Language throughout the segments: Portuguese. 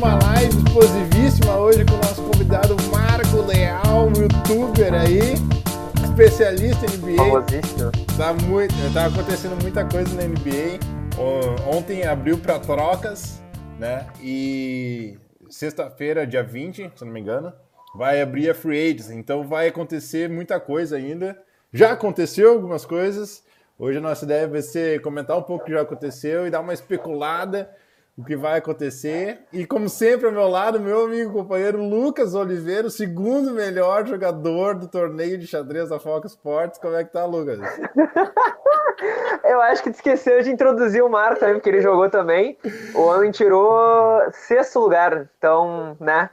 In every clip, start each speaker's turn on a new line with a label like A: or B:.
A: uma live explosivíssima hoje com o nosso convidado Marco Leal, youtuber aí, especialista em NBA. Tá, muito, tá acontecendo muita coisa na NBA. Ontem abriu para trocas, né? E sexta-feira, dia 20, se não me engano, vai abrir a Free Agents. Então vai acontecer muita coisa ainda. Já aconteceu algumas coisas. Hoje a nossa ideia vai ser comentar um pouco o que já aconteceu e dar uma especulada o que vai acontecer. E como sempre, ao meu lado, meu amigo e companheiro Lucas Oliveira, o segundo melhor jogador do torneio de xadrez da Fox Sports. Como é que tá, Lucas?
B: Eu acho que esqueceu de introduzir o Marco também, porque ele jogou também. O homem tirou sexto lugar. Então, né?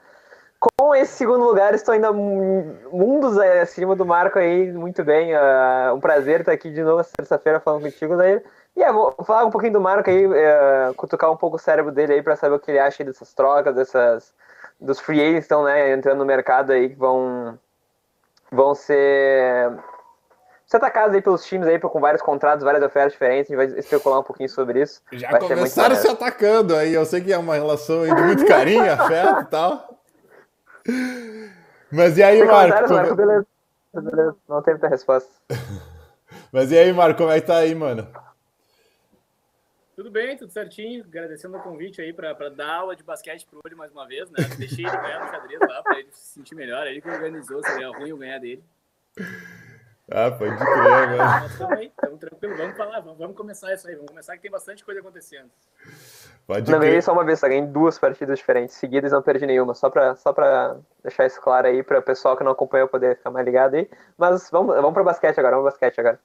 B: Com esse segundo lugar, estou ainda mu- mundos acima do Marco aí. Muito bem. é um prazer estar aqui de novo essa terça-feira falando contigo. Daí. E é, vou falar um pouquinho do Marco aí, é, cutucar um pouco o cérebro dele aí para saber o que ele acha dessas trocas, dessas, dos free agents que estão né, entrando no mercado aí, que vão, vão ser ser atacados aí pelos times aí com vários contratos, várias ofertas diferentes. A gente vai especular um pouquinho sobre isso.
A: Já
B: Vai
A: começaram se atacando aí. Eu sei que é uma relação aí de muito carinho, afeto e tal. Mas e aí, Marco? Como-
B: Marco? Beleza. Beleza. Não tem muita resposta.
A: Mas e aí, Marco, como é que tá aí, mano?
C: Tudo bem, tudo certinho. Agradecendo o convite aí pra, pra dar aula de basquete pro olho mais uma vez, né? Deixei ele ganhar no xadrez lá pra ele se sentir melhor. Ele que organizou, seria ruim eu ganhar dele.
A: Ah, pode crer, mano.
C: Mas estamos aí, estamos tranquilos. Vamos falar, vamos, vamos começar isso aí. Vamos começar que tem bastante coisa acontecendo.
A: Pode
B: Não ganhei só uma vez, só ganhei duas partidas diferentes seguidas e não perdi nenhuma. Só pra, só pra deixar isso claro aí, para o pessoal que não acompanhou poder ficar mais ligado aí. Mas vamos, vamos pro basquete agora, vamos pro basquete agora.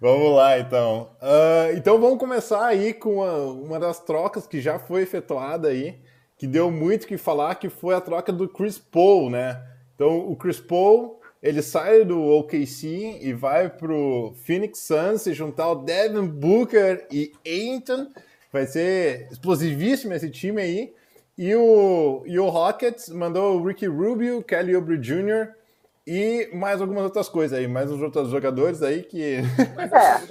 A: Vamos lá, então. Ah, então vamos começar aí com a- uma das trocas que já foi efetuada aí, que deu muito o que falar, que foi a troca do Chris Paul, né? Então o Chris Paul, ele sai do OKC e vai pro Phoenix Suns se juntar ao Devin Booker e Ayton. Vai ser explosivíssimo esse time aí. E o, e o Rockets mandou o Ricky Rubio, Kelly Oubre Jr. e mais algumas outras coisas aí, mais uns outros jogadores aí que
B: É,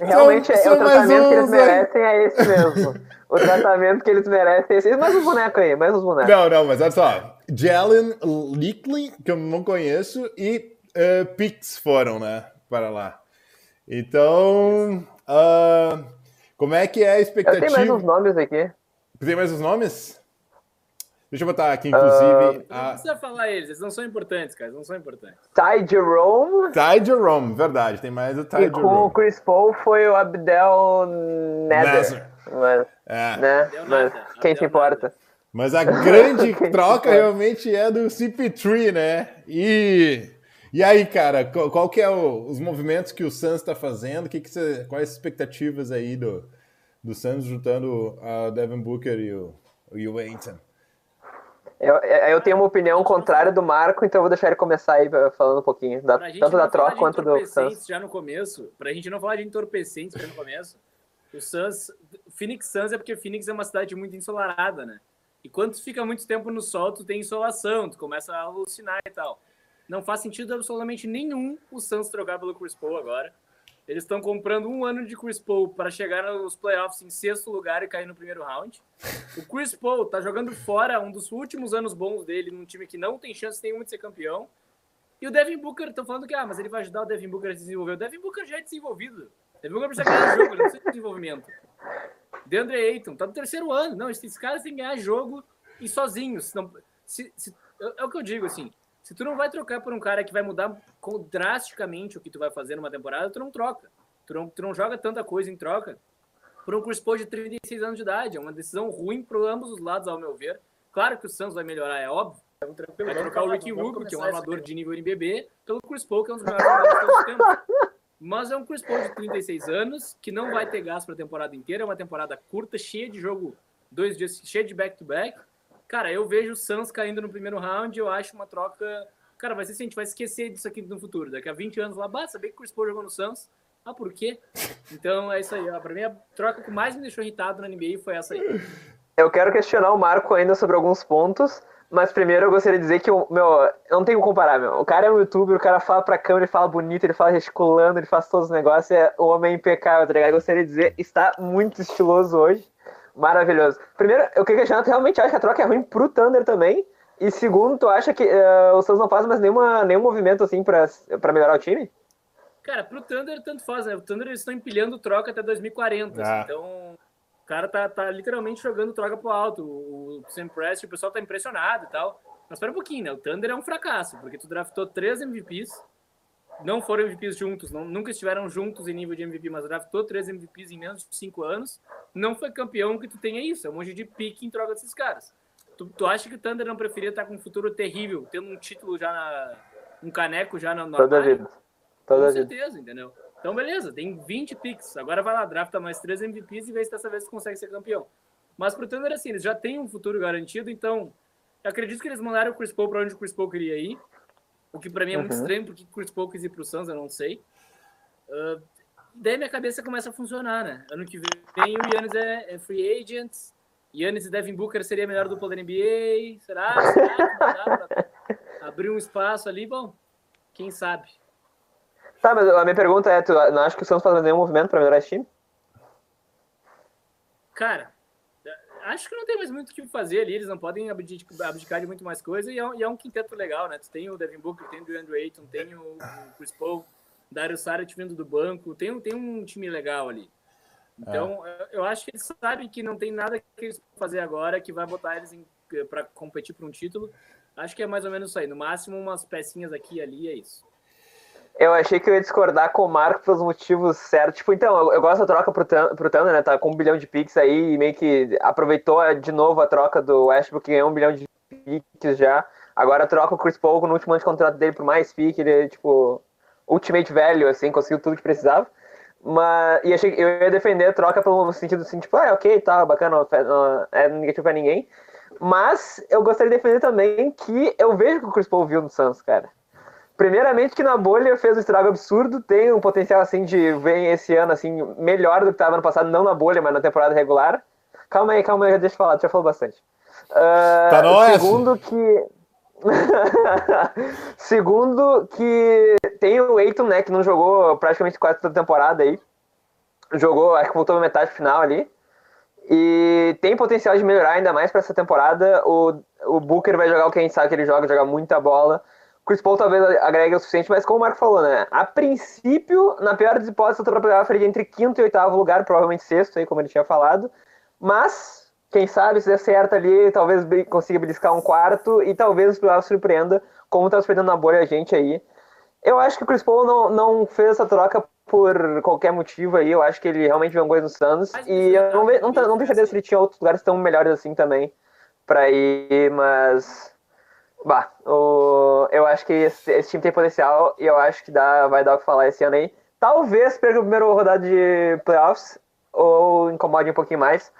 B: realmente é,
A: são
B: o
A: mais
B: tratamento que eles
A: uns aí.
B: merecem é esse mesmo. O tratamento que eles merecem é esse. Mais uns bonecos aí, mais uns bonecos.
A: Não, não, mas olha só. Jalen Leakley, que eu não conheço, e eh, Pix foram, né, para lá. Então, ah, como é que é a
B: Eu
A: expectativa?
B: tenho mais uns nomes aqui.
A: Tem mais os nomes? Deixa eu botar aqui, inclusive,
C: Não
A: a
C: precisa falar eles, eles não são importantes, cara. Eles não são importantes.
B: Ty Jerome.
A: Ty Jerome, verdade, tem mais o Ty
B: E com o
A: Jerome.
B: Chris Paul foi o Abdel Nader.
A: Nader.
B: Mas,
A: É.
B: né? Mas quem
C: Abdel
B: se importa?
A: Mas a grande troca realmente é do CP3, né? E, e aí, cara, qual, qual que é o- os movimentos que o Suns está fazendo? Que que você, quais as expectativas aí do, do Suns juntando a Devin Booker e o, e o Ayton?
B: Eu, eu tenho uma opinião contrária do Marco, então eu vou deixar ele começar aí uh, falando um pouquinho, da- tanto da troca quanto do Suns.
C: já no começo, pra gente não falar de entorpecentes já no começo, o Suns, Phoenix Suns é porque Phoenix é uma cidade muito ensolarada, né? E quando tu fica muito tempo no sol, tu tem insolação, tu começa a alucinar e tal. Não faz sentido absolutamente nenhum o Suns trocar pelo Chris Paul agora. Eles estão comprando um ano de Chris Paul para chegar nos playoffs em sexto lugar e cair no primeiro round. O Chris Paul tá jogando fora um dos últimos anos bons dele num time que não tem chance nenhuma de ser campeão. E o Devin Booker, estão falando que, ah, mas ele vai ajudar o Devin Booker a se desenvolver. O Devin Booker já é desenvolvido. O Devin Booker precisa ganhar jogo, ele não precisa de desenvolvimento. DeAndre Ayton, tá no terceiro ano. Não, esses caras têm que ganhar jogo e sozinhos. Se, se- é o que eu digo, assim. Se tu não vai trocar por um cara que vai mudar drasticamente o que tu vai fazer numa temporada, tu não troca. Tu não, tu não joga tanta coisa em troca por um Chris Paul de 36 anos de idade. É uma decisão ruim para ambos os lados, ao meu ver. Claro que o Suns vai melhorar, é óbvio. Vai trocar o Ricky Rubio, que é um armador de nível NBB, pelo Chris Paul, que é um dos melhores jogadores os tempos. Mas é um Chris Paul de 36 anos, que não vai ter gasto para a temporada inteira. É uma temporada curta, cheia de jogo, dois dias, cheia de back-to-back. Cara, eu vejo o Suns caindo no primeiro round. Eu acho uma troca. Cara, vai ser assim, a gente vai esquecer disso aqui no futuro. Daqui a 20 anos lá, basta saber que o Chris Paul jogou no Suns. Ah, por quê? Então é isso aí. Ó. Pra mim, a troca que mais me deixou irritado na NBA foi essa aí.
B: Eu quero questionar o Marco ainda sobre alguns pontos, mas primeiro eu gostaria de dizer que, o meu, eu não tenho como comparar, meu. O cara é um youtuber, o cara fala pra câmera, ele fala bonito, ele fala gesticulando, ele faz todos os negócios, é o homem impecável, tá ligado? Eu gostaria de dizer, está muito estiloso hoje. Maravilhoso. Primeiro, eu queria questionar, tu realmente acha que a troca é ruim pro Thunder também? E segundo, tu acha que uh, os Suns não fazem mais nenhuma, nenhum movimento assim pra, pra melhorar o time?
C: Cara, pro Thunder tanto faz, né? O Thunder eles estão empilhando troca até 2040. Ah. Assim, então, o cara tá, tá literalmente jogando troca pro alto. O Sam Prest, o pessoal tá impressionado e tal. Mas espera um pouquinho, né? O Thunder é um fracasso, porque tu draftou três MVPs, não foram MVPs juntos, não, nunca estiveram juntos em nível de MVP, mas draftou três MVPs em menos de cinco anos, não foi campeão que tu tenha isso, é um monte de pique em troca desses caras. Tu, tu acha que o Thunder não preferia estar com um futuro terrível, tendo um título já na, um caneco já na,
B: Toda vida. Toda
C: com certeza, entendeu? Então, beleza, tem 20 picks. Agora vai lá, drafta mais três MVPs e vê se dessa vez consegue ser campeão. Mas pro Thunder, assim, eles já têm um futuro garantido, então eu acredito que eles mandaram o Chris Paul para onde o Chris Paul queria ir. O que para mim é muito uhum. estranho, porque Chris Paul quis ir pro Suns, eu não sei. Uh, daí minha cabeça começa a funcionar, né? Ano que vem o Yannis é, é free agent. Yannis e Devin Booker seria a melhor dupla da NBA. Será? Será abrir um espaço ali? Bom, quem sabe?
B: Tá, mas a minha pergunta é, tu não acha que o Suns faz nenhum movimento para melhorar esse time?
C: Cara, acho que não tem mais muito o que fazer ali, eles não podem abdicar de muito mais coisa, e é, um, e é um quinteto legal, né? Tu tem o Devin Booker, tem o DeAndre Ayton, tem o, o Chris Paul, Dario Saric vindo do banco, tem, tem um time legal ali. Então, é. eu acho que eles sabem que não tem nada que eles fazer agora que vai botar eles para competir por um título. Acho que é mais ou menos isso aí. No máximo, umas pecinhas aqui e ali, é isso.
B: Eu achei que eu ia discordar com o Marco pelos motivos certos. Tipo, então, eu, gosto da troca pro, Thunder, né? Tá com um bilhão de picks aí e meio que aproveitou de novo a troca do Westbrook, que ganhou um bilhão de picks já. Agora troca o Chris Paul no último ano de contrato dele por mais pick, ele, tipo, ultimate value, assim, conseguiu tudo que precisava. Mas, e achei, eu ia defender a troca pelo sentido assim, tipo, ah, ok, tá, bacana, não é negativo pra ninguém. Mas eu gostaria de defender também que eu vejo que o Chris Paul viu no Santos, cara. Primeiramente que na bolha fez um estrago absurdo, tem um potencial assim de vem esse ano assim melhor do que estava no passado, não na bolha, mas na temporada regular. Calma aí, calma aí, deixa eu falar, já falou bastante. Uh,
A: tá no
B: segundo que segundo que tem o Eiton, né, que não jogou praticamente quase toda a temporada aí. Jogou, acho que voltou na metade final ali. E tem potencial de melhorar ainda mais para essa temporada. O, o Booker vai jogar o que a gente sabe que ele joga, joga muita bola. Chris Paul talvez agregue o suficiente, mas como o Marco falou, né? A princípio, na pior das hipóteses, eu tô pra frente entre quinto e oitavo lugar, provavelmente sexto, aí, como ele tinha falado. Mas, quem sabe, se der certo ali, talvez consiga beliscar um quarto e talvez os playoffs surpreenda, como tá surpreendendo na bolha a gente aí. Eu acho que o Chris Paul não, não fez essa troca por qualquer motivo aí. Eu acho que ele realmente viu um gol no Suns. E eu não, não, não, não deixaria se ele tinha outros lugares tão melhores assim também pra ir, mas Bah, o, eu acho que esse, esse, time tem potencial e eu acho que dá, vai dar o que falar esse ano aí. Talvez perca o primeiro rodada de playoffs ou incomode um pouquinho mais,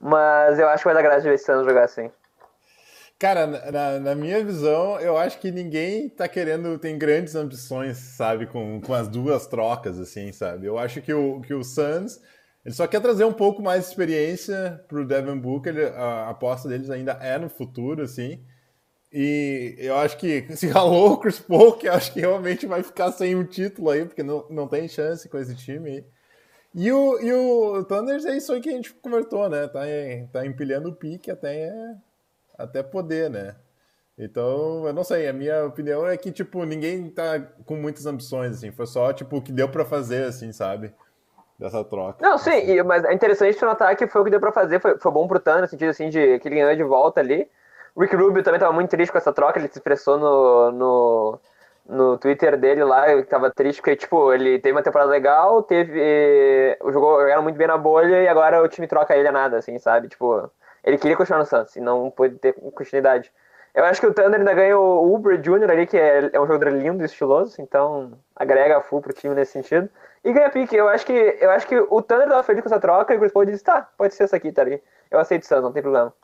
B: mas eu acho que vai dar graça de ver esse ano jogar assim.
A: Cara, na, na, minha visão, eu acho que ninguém tá querendo, tem grandes ambições, sabe, com, com as duas trocas, assim, sabe? Eu acho que o, que o Suns, ele só quer trazer um pouco mais de experiência pro Devin Booker, a, a aposta deles ainda é no futuro, assim. E eu acho que se ralou o Chris Paul, que eu acho que realmente vai ficar sem um título aí, porque não, não tem chance com esse time aí. E o, e o Thunders é isso aí que a gente convertou, né? Tá, tá empilhando o pique até, até poder, né? Então, eu não sei, a minha opinião é que, tipo, ninguém tá com muitas ambições, assim. Foi só, tipo, o que deu para fazer, assim, sabe? Dessa troca.
B: Não, sim, assim. mas é interessante notar que foi o que deu para fazer, foi, foi bom pro Thunder, no sentido, assim, de que ele ganhou de volta ali. Rick Rubio também estava muito triste com essa troca, ele se expressou no, no, no Twitter dele lá, ele estava triste porque, tipo, ele teve uma temporada legal, teve. Jogou, jogaram muito bem na bolha e agora o time troca ele a nada, assim, sabe? Tipo, ele queria continuar no Santos e não pôde ter continuidade. Eu acho que o Thunder ainda ganha o Uber Jr. ali, que é, é um jogador lindo e estiloso, então agrega full pro time nesse sentido. E ganha pique. Eu acho que, eu acho que o Thunder tava feliz com essa troca e o Chris Paul disse, tá, pode ser essa aqui, tá ali. Eu aceito o Santos, não tem problema.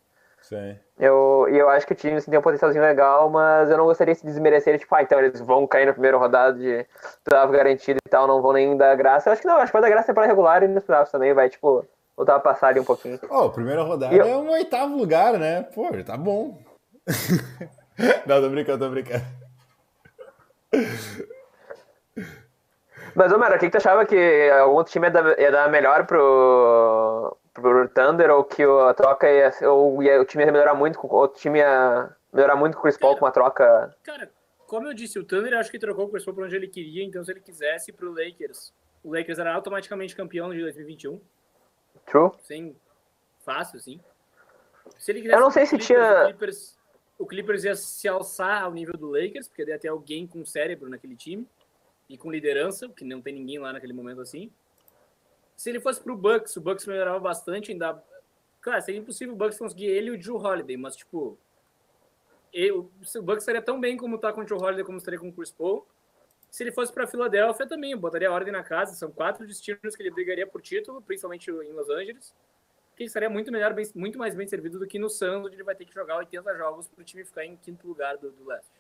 A: Sim.
B: Eu, e eu acho que o time assim, tem um potencialzinho legal, mas eu não gostaria de desmerecer, tipo, ah, então eles vão cair na primeira rodada de playoff garantido e tal, não vão nem dar graça. Eu acho que não, acho que vai dar graça para regular e nos playoffs também, vai, tipo, voltar a passar ali um pouquinho.
A: Ó, oh, primeira rodada eu... é um oitavo lugar, né? Pô, tá bom. não, tô brincando, tô brincando.
B: Mas, ô, o que, que tu achava que algum outro time ia dar, ia dar melhor pro, pro Thunder ou que a troca ia, ou ia, o time ia melhorar muito, o time ia melhorar muito com o Chris Paul com uma troca?
C: Cara, como eu disse, o Thunder acho que trocou o Chris Paul para onde ele queria, então se ele quisesse pro Lakers, o Lakers era automaticamente campeão de 2021.
B: True.
C: Sem fácil, sim.
B: Se ele eu não sei se
C: Clippers,
B: tinha
C: o Clippers, o Clippers ia se alçar ao nível do Lakers, porque ia ter alguém com cérebro naquele time e com liderança, que não tem ninguém lá naquele momento assim. Se ele fosse pro Bucks, o Bucks melhorava bastante, ainda. Claro, seria impossível o Bucks conseguir ele e o Drew Holiday, mas tipo. O Bucks estaria tão bem como tá com o Drew Holiday como estaria com o Chris Paul. Se ele fosse para Filadélfia também, botaria ordem na casa. São quatro destinos que ele brigaria por título, principalmente em Los Angeles. Que ele estaria muito melhor, bem, muito mais bem servido do que no Suns, onde ele vai ter que jogar 80 jogos para o time ficar em quinto lugar do, do leste.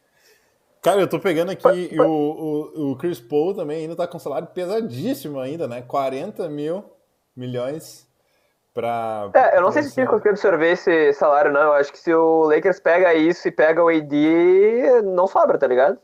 A: Cara, eu tô pegando aqui o, o, o, Chris Paul também ainda tá com salário pesadíssimo ainda, né? 40 mil milhões pra...
B: É, eu não sei se tinha conseguido absorver esse salário, não. Eu acho que se o Lakers pega isso e pega o AD, não sobra, tá ligado?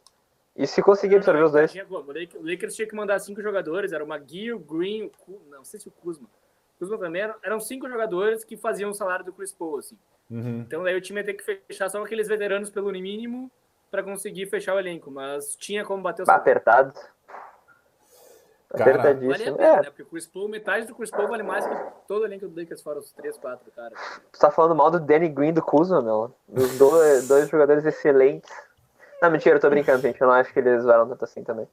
B: E se conseguir absorver os dois?
C: O Lakers tinha que mandar cinco jogadores, era o McGee, o Green, o não sei se o Kuzma. O Kuzma também eram, eram cinco jogadores que faziam o salário do Chris Paul, assim.
A: Uhum.
C: Então daí o time ia ter que fechar só aqueles veteranos pelo mínimo para conseguir fechar o elenco, mas tinha como bater o
B: Apertado.
C: Apertadíssimo. Vale a pena, é. né? Porque o Chris Paul, metade do Chris Paul vale mais que todo o elenco do Lakers fora os 3, 4, cara.
B: Tu tá falando mal do Danny Green do Kuzma, meu. Dos dois, dois jogadores excelentes. Não, mentira, eu tô brincando, gente. Eu não acho que eles varam tanto assim também.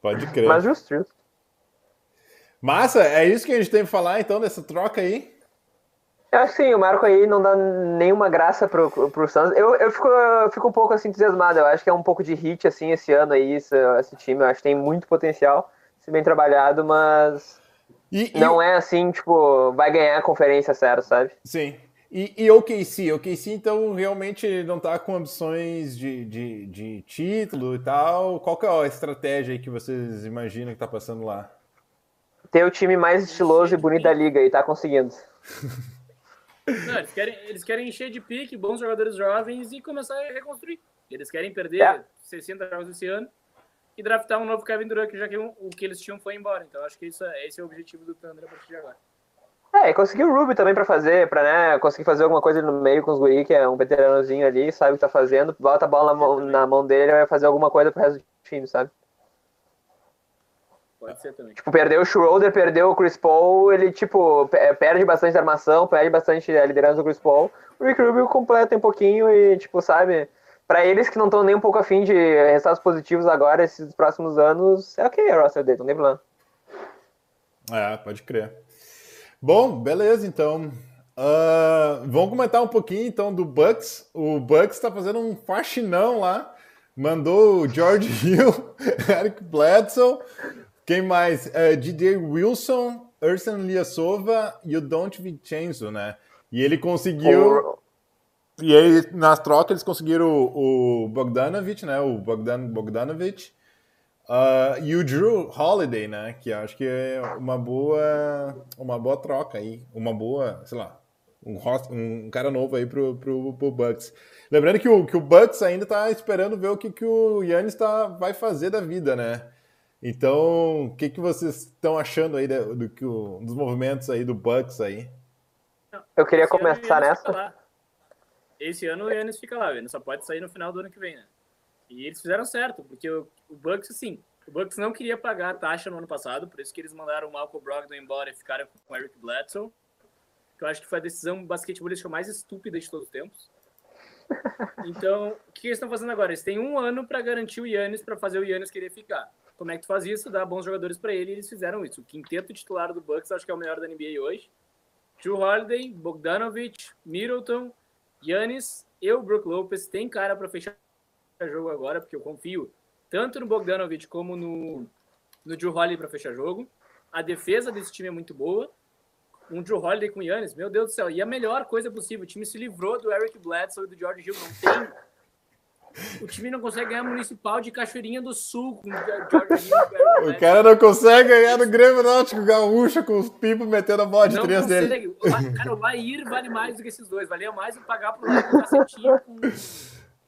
A: Pode crer.
B: Mas justo, justo.
A: Massa, é isso que a gente tem que falar então dessa troca aí?
B: Eu acho que sim, o Marco aí não dá nenhuma graça pro, pro Santos. Eu, eu, fico, eu fico um pouco assim, entusiasmado. Eu acho que é um pouco de hit assim esse ano aí, esse, esse time. Eu acho que tem muito potencial, se bem trabalhado, mas e, não e... é assim, tipo, vai ganhar a conferência certo, sabe?
A: Sim. E, e o KC? O KC, então, realmente não tá com ambições de, de, de título e tal. Qual que é a estratégia aí que vocês imaginam que tá passando lá?
B: Ter o time mais estiloso e bonito da liga e tá conseguindo.
C: Não, eles querem, eles querem encher de pique, bons jogadores jovens e começar a reconstruir. Eles querem perder é. 60 jogos esse ano e draftar um novo Kevin Durant, já que o que eles tinham foi embora. Então acho que isso, é, esse é o objetivo do Thunder a partir de agora.
B: É, e conseguir o Ruby também para fazer, para né, conseguir fazer alguma coisa no meio com os guri, que é um veteranozinho ali, sabe o que tá fazendo, bota a bola na mão, na mão dele e vai fazer alguma coisa pro resto do time, sabe?
C: Pode ser também.
B: Tipo, perdeu o Schroeder, perdeu o Chris Paul, ele, tipo, perde bastante armação, perde bastante a liderança do Chris Paul. O Rick Rubio completa um pouquinho e, tipo, sabe, para eles que não estão nem um pouco afim de resultados positivos agora, esses próximos anos, é ok, é roster dele, não tem problema.
A: É, pode crer. Bom, beleza, então. Uh, vamos comentar um pouquinho, então, do Bucks. O Bucks está fazendo um faxinão lá. Mandou o George Hill, Eric Bledsoe, quem mais? Uh, é, DJ Wilson, Ursan Liasova e o Don't Vincenzo, né? E ele conseguiu. E aí, nas trocas, eles conseguiram o, o Bogdanovich, né? O Bogdan Bogdanovich. Uh, e o Drew Holiday, né? Que acho que é uma boa, uma boa troca aí. Uma boa, sei lá, um, host, um cara novo aí pro, pro, pro Bucks. Lembrando que o, que o Bucks ainda tá esperando ver o que, que o Yannis tá, vai fazer da vida, né? Então, o que, que vocês estão achando aí do, do que o, dos movimentos aí do Bucks aí?
B: Eu queria Esse começar nessa.
C: Esse ano o Yannis fica lá, ele só pode sair no final do ano que vem, né? E eles fizeram certo, porque o, o Bucks, assim, o Bucks não queria pagar a taxa no ano passado, por isso que eles mandaram o Malcolm Brogdon embora e ficaram com o Eric Bledsoe, que eu acho que foi a decisão basquetebolística mais estúpida de todos os tempos. Então, o que eles estão fazendo agora? Eles têm um ano para garantir o Yannis, para fazer o Yannis querer ficar. Como é que tu faz isso? Dá bons jogadores para ele e eles fizeram isso. O quinteto titular do Bucks acho que é o melhor da NBA hoje. Drew Holiday, Bogdanovich, Middleton, Yannis e o Brook Lopez tem cara para fechar jogo agora, porque eu confio tanto no Bogdanovich como no, no Drew Holiday para fechar jogo. A defesa desse time é muito boa. Um Drew Holiday com Yannis, meu Deus do céu. E a melhor coisa possível, o time se livrou do Eric Bledsoe e do George Hill. Não tem o time não consegue ganhar municipal de Cachoeirinha do Sul com
A: o O cara não consegue ganhar no Grêmio Náutico Gaúcho com os pipos metendo a bola de não três dele.
C: Cara, o Lair vale mais do que esses dois. Valia mais pagar pro Lair um cacetinho com,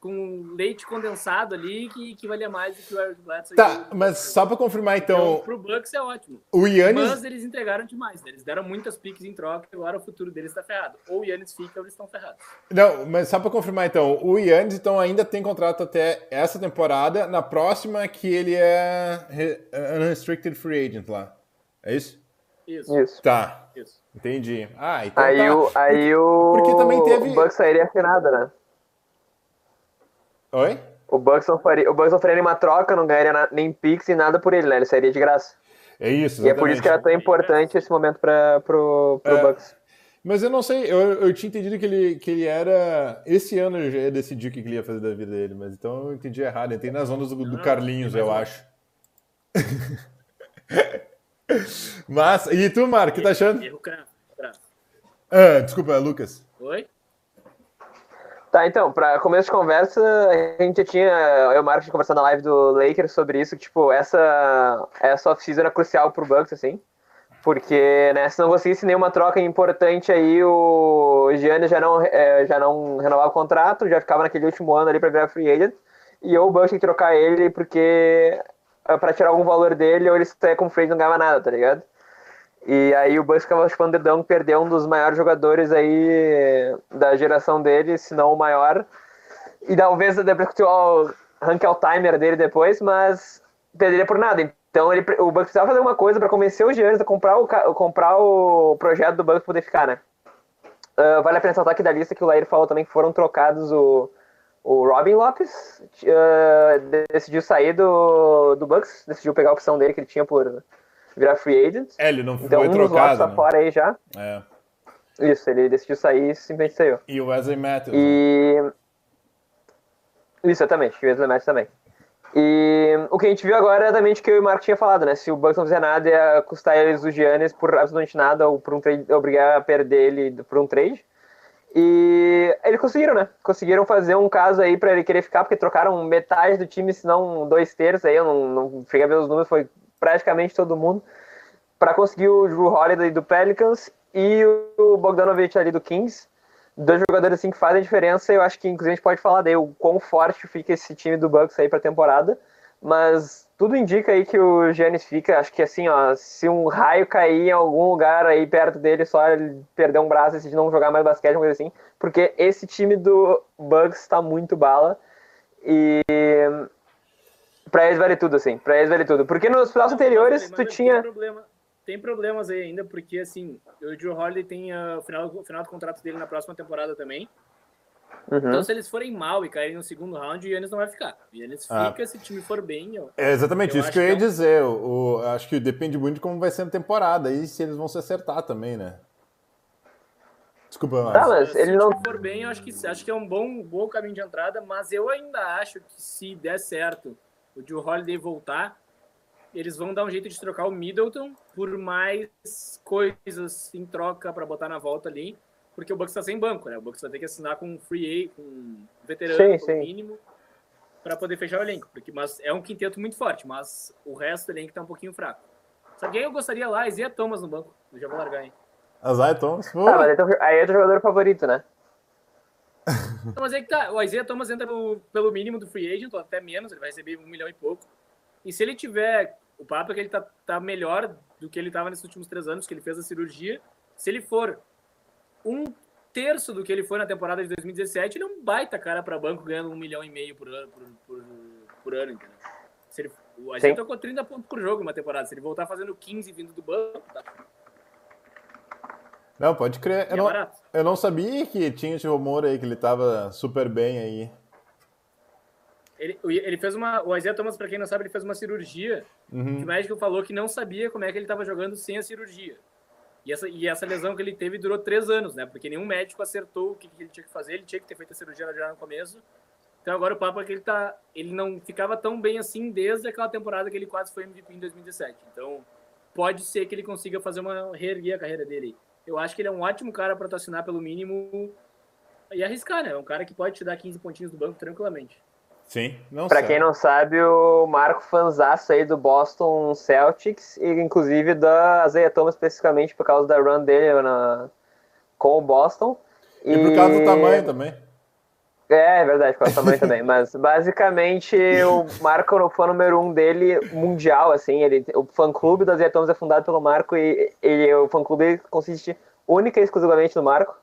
C: com leite condensado ali que, que valia mais do que o Eric Bledsoe.
A: Tá, mas só para confirmar então.
C: Então, pro Bucks é ótimo.
A: O Yannis.
C: Mas eles entregaram demais. Né? Eles deram muitas piques em troca e agora o futuro deles está ferrado. Ou o Yannis fica ou eles estão ferrados.
A: Não, mas só para confirmar então. O Yannis então ainda tem contrato até essa temporada. Na próxima que ele é unrestricted free agent lá. É isso?
C: Isso.
B: Isso.
A: Tá.
C: Isso.
A: Entendi. Ah, então
B: Aí
A: tá.
B: o, aí o,
A: porque também teve-
B: o Bucks sairia nada, né?
A: Oi?
B: O Bucks não faria, o Bucks não faria nenhuma troca, não ganharia na- nem pix e nada por ele, né? Ele sairia de graça.
A: É isso.
B: E é por isso que era tão importante esse momento para pro, pro
A: É.
B: Bucks.
A: Mas eu não sei, eu, eu tinha entendido que ele, que ele era. Esse ano ele já ia decidir o que ele ia fazer da vida dele, mas então eu entendi errado. Eu entrei nas ondas do, do Carlinhos,
C: tem
A: eu
C: mais
A: acho. mas, e tu, Marco, o que tá achando?
C: Erro cravo. cravo.
A: Ah, desculpa, Lucas.
C: Oi?
B: Tá, então, pra começo de conversa, a gente tinha, eu e o Marcos conversando na live do Lakers sobre isso, que, tipo, essa, essa off-season era crucial pro Bucks, assim, porque, né, se não conseguisse nenhuma troca importante aí, o Giannis já não, é, já não renovava o contrato, já ficava naquele último ano ali pra virar free agent, e ou o Bucks tinha que trocar ele porque, é, pra tirar algum valor dele, ou ele saia como free agent e não ganhava nada, tá ligado? E aí o ficava chupando o dedão, perdeu um dos maiores jogadores aí da geração dele, se não o maior. E talvez que o rank all timer dele depois, mas perderia por nada. Então ele, o Bucks precisava fazer uma coisa para convencer o Giannis a comprar o, comprar o projeto do Bucks pra poder ficar, né? Ah, vale a pena ressaltar aqui da lista que o Lair falou também que foram trocados o, o Robin Lopes, ah, decidiu sair do, do Bucks, decidiu pegar a opção dele que ele tinha por virar free agent.
A: É, ele não
B: Então
A: foi
B: um
A: trocado.
B: tá
A: né?
B: fora aí já.
A: É.
B: Isso, ele decidiu sair e simplesmente saiu.
A: E o Wesley Matthews. né?
B: E. Isso, exatamente, o Wesley Matthews também. E o que a gente viu agora é exatamente o que eu e o Marco tinha falado, né? Se o Bucks não fizer nada, ia custar eles o Giannis por absolutamente nada, ou por um trade, obrigar a perder ele por um trade. E eles conseguiram, né? Conseguiram fazer um caso aí pra ele querer ficar, porque trocaram metade do time, se não dois terços aí, eu não, não cheguei a ver os números, foi praticamente todo mundo, pra conseguir o Drew Holiday do Pelicans e o Bogdanovich ali do Kings. Dois jogadores assim que fazem a diferença, eu acho que inclusive a gente pode falar daí o quão forte fica esse time do Bucks aí pra temporada, mas tudo indica aí que o Giannis fica, acho que assim, ó, se um raio cair em algum lugar aí perto dele, só ele perder um braço e decidir não jogar mais basquete, uma coisa assim, porque esse time do Bucks tá muito bala e pra eles vale tudo, assim, pra eles vale tudo, porque nos playoffs anteriores
C: Mas
B: tu
C: tem
B: tinha...
C: problema- tem problemas aí ainda, porque assim, o Drew Holiday tem ah, o final, o final do contrato dele na próxima temporada também.
B: Uhum.
C: Então, se eles forem mal e caírem no segundo round, o Yannis não vai ficar. O Yannis
A: Ah.
C: fica se o time for bem. ó.
A: É exatamente
C: Eu
A: isso que eu ia
C: que é um-
A: dizer. O, o- acho que depende muito de como vai ser a temporada e se eles vão se acertar também, né? Desculpa,
B: Tá,
A: Márcio.
B: mas
C: se
B: ele
C: o
B: não...
C: time for bem, eu acho que, acho que é um bom, bom caminho de entrada, mas eu ainda acho que se der certo o Drew Holiday voltar, eles vão dar um jeito de trocar o Middleton por mais coisas em troca para botar na volta ali, porque o Bucks tá sem banco, né? O Bucks vai ter que assinar com um free A, com um veterano,
B: Sim,
C: no
B: sim.
C: mínimo, para poder fechar o elenco. Porque, mas é um quinteto muito forte, mas o resto do elenco tá um pouquinho fraco. Sabe quem eu gostaria lá? Isaiah Thomas no banco. Eu já vou largar, hein?
A: Azai Thomas. Pô,
B: Ah, mas aí é teu- aí é teu jogador favorito, né?
C: Não, mas é que tá, o Isaiah Thomas entra pelo, pelo mínimo do free agent, ou até menos, ele vai receber um milhão e pouco. E se ele tiver, o papo é que ele tá, tá melhor do que ele tava nesses últimos três anos, que ele fez a cirurgia. Se ele for um terço do que ele foi na temporada de 2017, ele é um baita cara para banco, ganhando um milhão e meio por ano, por, por, por ano entendeu? Se ele, o Isaiah
B: Sim.
C: tocou 30 pontos por jogo uma temporada, se ele voltar fazendo 15 vindo do banco, tá,
A: Não, pode crer. Eu
C: é
A: não,
C: barato.
A: Eu não sabia que tinha esse rumor aí, que ele tava super bem aí.
C: Ele, ele fez uma. O Isaiah Thomas, pra quem não sabe, ele fez uma cirurgia
A: Uhum.
C: o médico falou que não sabia como é que ele estava jogando sem a cirurgia. E essa, e essa lesão que ele teve durou três anos, né? Porque nenhum médico acertou o que, que ele tinha que fazer, ele tinha que ter feito a cirurgia já no começo. Então agora o papo é que ele tá. Ele não ficava tão bem assim desde aquela temporada que ele quase foi MVP em 2017. Então pode ser que ele consiga fazer uma. reerguer a carreira dele. Eu acho que ele é um ótimo cara para tu assinar pelo mínimo e arriscar, né? É um cara que pode te dar 15 pontinhos do banco tranquilamente.
A: Sim, não
B: Pra quem não sabe, o Marco fanzaço aí do Boston Celtics, e inclusive da Thomas especificamente por causa da run dele na, com o Boston.
A: E por causa do tamanho também.
B: É, é verdade, com a mãe também. Mas basicamente o Marco é o fã número um dele mundial, assim. Ele, o fã clube das Atoms é fundado pelo Marco e ele, o fã clube consiste única e exclusivamente no Marco.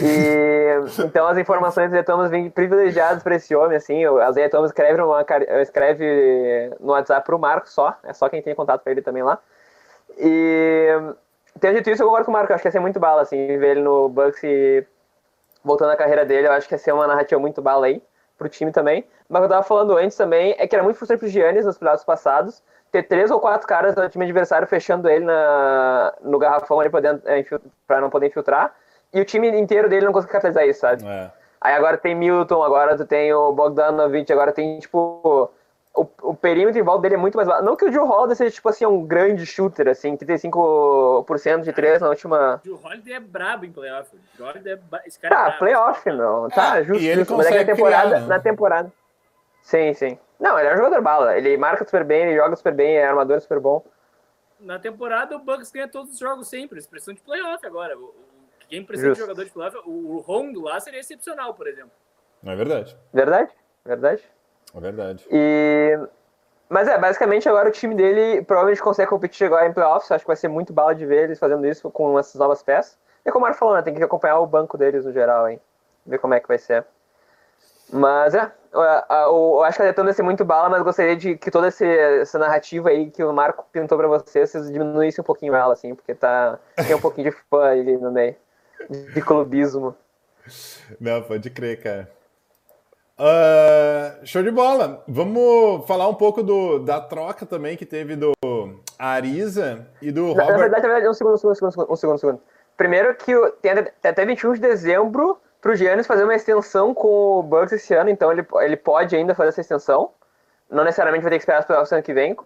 B: E então as informações dos Atoms vêm privilegiadas para esse homem, assim. As Atoms escreve, uma, escreve no WhatsApp pro Marco só, é só quem tem contato com ele também lá. E tendo dito isso, eu concordo com o Marco, acho que ia ser muito bala, assim, ver ele no Bucks e voltando à carreira dele, eu acho que ia ser uma narrativa muito bala aí pro time também. Mas o que eu tava falando antes também é que era muito frustrante pro Giannis nos playoffs passados ter três ou quatro caras do time adversário fechando ele na, no garrafão ali podendo, é, pra não poder infiltrar. E o time inteiro dele não conseguiu capitalizar isso, sabe? É. Aí agora tem Milton, agora tu tem o Bogdanovich, agora tem, tipo, o, o perímetro em volta dele é muito mais baixo. Não que o Joe Holiday seja, tipo assim, um grande shooter, assim, 35% de 3 na última...
C: O Joe Holiday é brabo em playoff. O Holiday é... Esse
B: cara é tá, é playoff, não. Tá, é, justo,
A: e ele
B: justo. Mas é que na temporada,
A: criar, né?
B: na temporada... Sim, sim. Não, ele é um jogador bala. Ele marca super bem, ele joga super bem, é armador super bom.
C: Na temporada, o Bucks ganha todos os jogos sempre. Expressão de playoff agora. Quem precisa de jogador de playoff, o Rondo lá seria excepcional, por exemplo.
A: Não é verdade.
B: Verdade, verdade.
A: É verdade.
B: E... Mas é, basicamente agora o time dele provavelmente consegue competir agora em playoffs. Acho que vai ser muito bala de ver eles fazendo isso com essas novas peças. E como o Mário falou, né, tem que acompanhar o banco deles no geral, hein? Ver como é que vai ser. Mas é, eu acho que a Detona ia ser muito bala, mas gostaria de que toda essa narrativa aí que o Marco pintou pra vocês, vocês diminuíssem um pouquinho ela, assim, porque tá, tem um pouquinho de fã aí no meio, de clubismo.
A: Não, pode crer, cara. Uh, show de bola. Vamos falar um pouco do, da troca também que teve do Ariza e do Robert.
B: Na verdade, na verdade, um segundo, um segundo, um segundo, um segundo, um segundo. Primeiro que tem até 21 de dezembro pro Giannis fazer uma extensão com o Bucks esse ano, então ele, ele pode ainda fazer essa extensão. Não necessariamente vai ter que esperar para o ano que vem.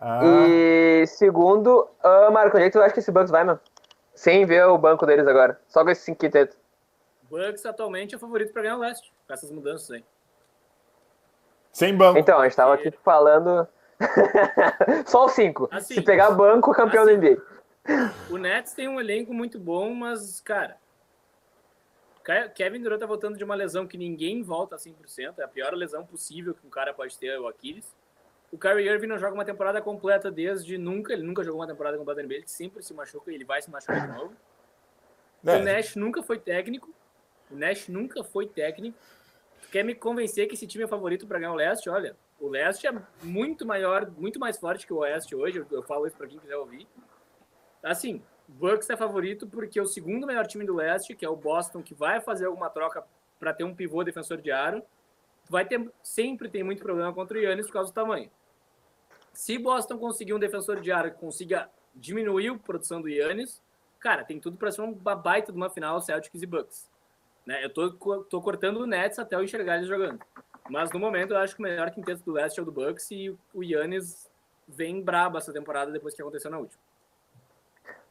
B: Ah. E segundo, uh, Marco, onde é que tu acha que esse Bucks vai, mano? Sem ver o banco deles agora. Só com esse quinteto.
C: Bucks atualmente é o favorito para ganhar o leste, com essas mudanças aí.
A: Sem banco.
B: Então, a gente tava aqui falando. Só os cinco. Assim, Se pegar banco, campeão assim, da NBA.
C: O Nets tem um elenco muito bom, mas, cara, Kevin Durant tá voltando de uma lesão que ninguém volta a 100%, é a pior lesão possível que um cara pode ter, o Aquiles. O Kyrie Irving não joga uma temporada completa desde nunca, ele nunca jogou uma temporada completa na NBA, ele sempre se machuca e ele vai se machucar de novo. É. O Nash nunca foi técnico, o Nash nunca foi técnico. Quer me convencer que esse time é favorito para ganhar o Leste? Olha, o Leste é muito maior, muito mais forte que o Oeste hoje, eu, eu falo isso para quem quiser ouvir. Assim, Bucks é favorito porque o segundo melhor time do leste, que é o Boston, que vai fazer alguma troca para ter um pivô defensor de aro, vai ter sempre tem muito problema contra o Yannis por causa do tamanho. Se Boston conseguir um defensor de aro que consiga diminuir a produção do Yannis, cara, tem tudo para ser uma baita de uma final Celtics e Bucks. Né? Eu tô, tô cortando o Nets até eu enxergar eles jogando. Mas no momento eu acho que o melhor quinteto do leste é o do Bucks e o Yannis vem brabo essa temporada depois que aconteceu na última.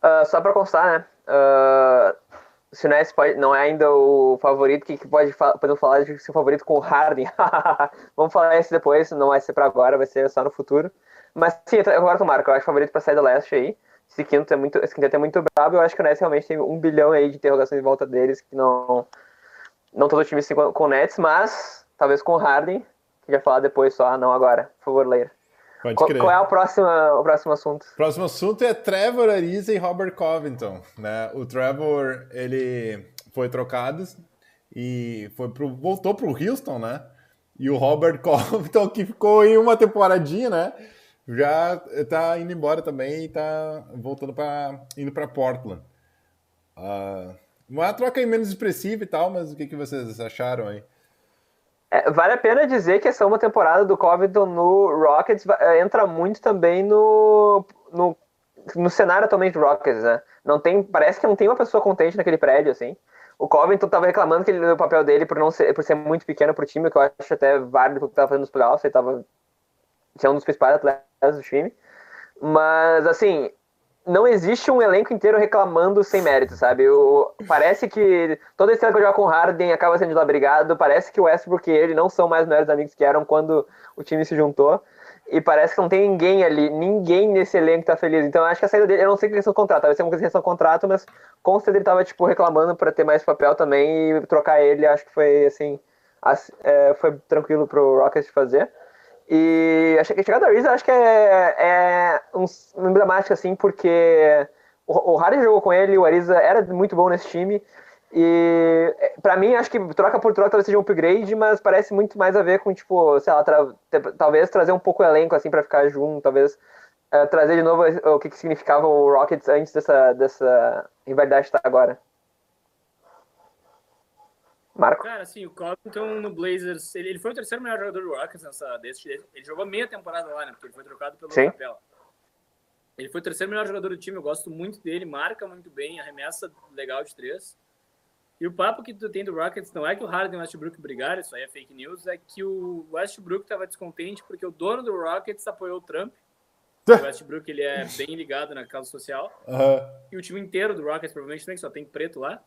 B: Uh, só para constar, né? Uh, se o Ness pode, não é ainda o favorito, que, que pode podemos falar de ser favorito com o Harden? Vamos falar isso depois, não vai ser para agora, vai ser só no futuro. Mas sim, agora com o Marco, eu acho favorito para sair do leste aí. Esse quinto é muito, esse quinto é muito brabo, eu acho que o Nets realmente tem um bilhão aí de interrogações em volta deles, que não não todo time assim com, o Nets, mas talvez com o Harden, que já falar depois só, não agora. Por favor, Leira. Pode qual, crer. Qual é o próximo, o próximo assunto? O
A: próximo assunto é Trevor Ariza e Robert Covington. Né? O Trevor, ele foi trocado e foi pro, voltou para o Houston, né? E o Robert Covington, que ficou em uma temporadinha, né? Já tá indo embora também e tá voltando para indo para Portland. Uh, uma troca menos expressiva e tal, mas o que, que vocês acharam aí?
B: É, vale a pena dizer que essa uma temporada do Covington no Rockets é, entra muito também no, no, no cenário atualmente do Rockets, né? Não tem, parece que não tem uma pessoa contente naquele prédio, assim. O Covington tava reclamando que ele, o papel dele por, não ser, por ser muito pequeno pro time, que eu acho até válido porque tava fazendo nos playoffs, ele tava sendo um dos principais atletas do time. Mas, assim, não existe um elenco inteiro reclamando sem mérito, sabe? Parece que toda estrela que joga com Harden acaba sendo desabrigado. Parece que o Westbrook e ele não são mais melhores amigos que eram quando o time se juntou. E parece que não tem ninguém ali, ninguém nesse elenco tá feliz. Então acho que a saída dele, eu não sei que questão do contrato, talvez seja uma questão do contrato, mas com certeza ele tava, tipo, reclamando para ter mais papel também e trocar ele, acho que foi, assim, é, foi tranquilo pro Rockets fazer. E a chegada da Ariza acho que é, é um, um emblemático, assim, porque o, o Harden jogou com ele, o Ariza era muito bom nesse time. E para mim, acho que troca por troca talvez seja um upgrade, mas parece muito mais a ver com, tipo, sei lá, tra talvez trazer um pouco o elenco, assim, para ficar junto, talvez uh, trazer de novo o que, que significava o Rockets antes dessa, dessa rivalidade que tá agora. Marco?
C: Cara, assim, o Covington no Blazers, ele, ele foi o terceiro melhor jogador do Rockets nessa, desse, ele jogou meia temporada lá, né, porque ele foi trocado pelo Sim. Capela. Ele foi o terceiro melhor jogador do time, eu gosto muito dele, marca muito bem, arremessa legal de três. E o papo que tu tem do Rockets não é que o Harden e o Westbrook brigaram, isso aí é fake news, é que o Westbrook estava descontente porque o dono do Rockets apoiou o Trump. O Westbrook ele é bem ligado na causa social.
A: Uhum.
C: E o time inteiro do Rockets provavelmente também, só tem preto lá.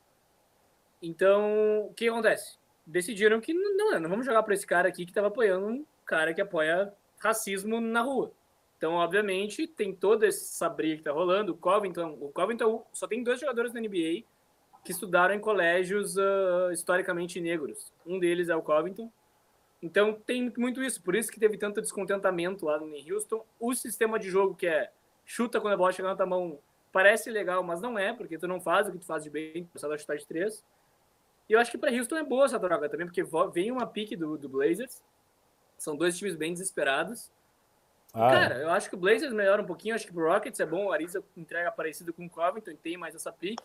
C: Então, o que acontece? Decidiram que não, não vamos jogar para esse cara aqui que estava apoiando um cara que apoia racismo na rua. Então, obviamente, tem toda essa briga que está rolando. O Covington, o Covington só tem dois jogadores na NBA que estudaram em colégios uh, historicamente negros. Um deles é o Covington. Então tem muito isso, por isso que teve tanto descontentamento lá em Houston. O sistema de jogo que é chuta quando a bola chega na tua mão parece legal, mas não é, porque tu não faz o que tu faz de bem, tu só chutar de três. E eu acho que para Houston é boa essa troca também, porque vem uma pique do, do Blazers. São dois times bem desesperados. Ah, cara, eu acho que o Blazers melhora um pouquinho, acho que o Rockets é bom, o Ariza entrega parecido com o Covington e tem mais essa pique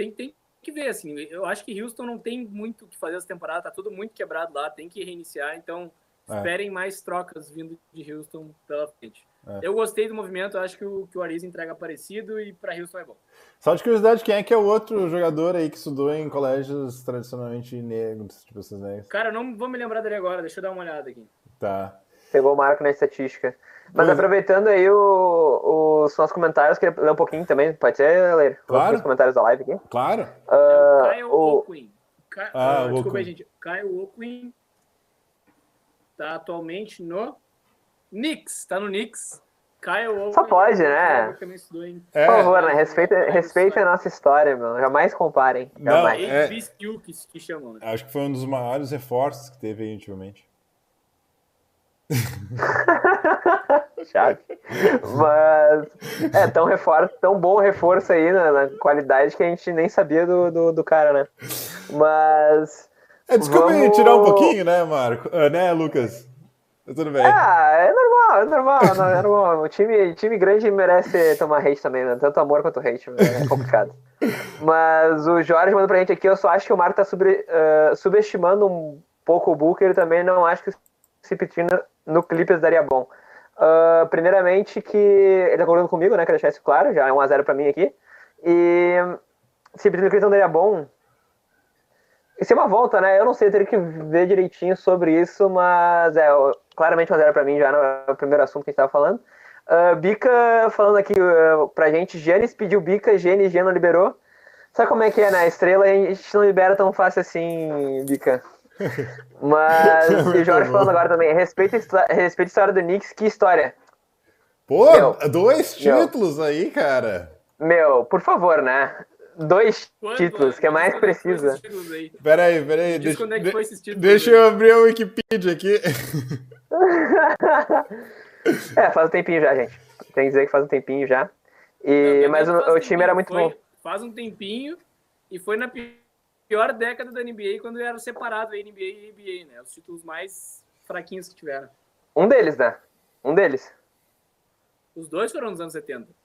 C: tem, tem que ver, assim. Eu acho que Houston não tem muito o que fazer essa temporada, tá tudo muito quebrado lá, tem que reiniciar, então é. Esperem mais trocas vindo de Houston pela frente. É. Eu gostei do movimento, acho que o, que o Ariza entrega parecido e para Houston é bom.
A: Só de curiosidade, quem é que é o outro jogador aí que estudou em colégios tradicionalmente negros, tipo esses negros?
C: Cara, eu não vou me lembrar dele agora, deixa eu dar uma olhada aqui.
A: Tá.
B: Pegou o marco na estatística. Mas pois aproveitando aí o, os nossos comentários, queria ler um pouquinho também, pode ser, ler
A: Claro.
B: Os comentários da live aqui.
A: Claro.
C: Uh, Kyle o... Oquin. Ka... Ah, uh, desculpa aí, gente. Kyle Oquin tá atualmente no Knicks, tá no Knicks. Kyle.
B: Só pode, né? É. Por favor, né? Respeita, respeita a nossa história, meu. Jamais comparem. Jamais.
C: Não, é... que chamam, né?
A: Acho que foi um dos maiores reforços que teve aí ultimamente.
B: Chato. Mas é tão reforço, tão bom reforço aí na, na, qualidade que a gente nem sabia do, do, do cara, né? Mas.
A: É, desculpa vamos... tirar um pouquinho, né, Marco? Uh, né, Lucas? Tudo bem.
B: Ah, é normal, é normal, é normal. O time, time grande merece tomar hate também, né? Tanto amor quanto hate, é complicado. Mas o Jorge mandou pra gente aqui, eu só acho que o Marco tá sobre, uh, subestimando um pouco o Booker, também não acho que o Cipitrino no Clippers daria bom. Uh, primeiramente que ele tá concordando comigo, né? Quero deixar isso claro, já é 1x0 pra mim aqui. E se o Clippers não daria bom, isso é uma volta, né? Eu não sei, eu teria que ver direitinho sobre isso, mas é claramente 1x0 pra mim já no primeiro assunto que a gente tava falando. Uh, Bica falando aqui uh, pra gente, Giannis pediu Bica, Gian não liberou. Sabe como é que é, né? Estrela a gente não libera tão fácil assim, Bica. Mas o Jorge falando agora também, respeita, respeita a história do Knicks, que história.
A: Pô, meu, dois títulos meu, aí, cara.
B: Meu, por favor, né? Dois Quando? títulos, que é mais precisa.
A: Peraí, peraí. Deixa, de, deixa eu abrir a Wikipedia aqui.
B: é, faz um tempinho já, gente. Tem que dizer que faz um tempinho já. E, Não, mas o, o time era muito
C: foi,
B: bom.
C: Faz um tempinho e foi na pior década da NBA quando era separado a NBA e a NBA, né? Os títulos mais fraquinhos que tiveram.
B: Um deles, né? Um deles.
C: Os dois foram nos anos 70.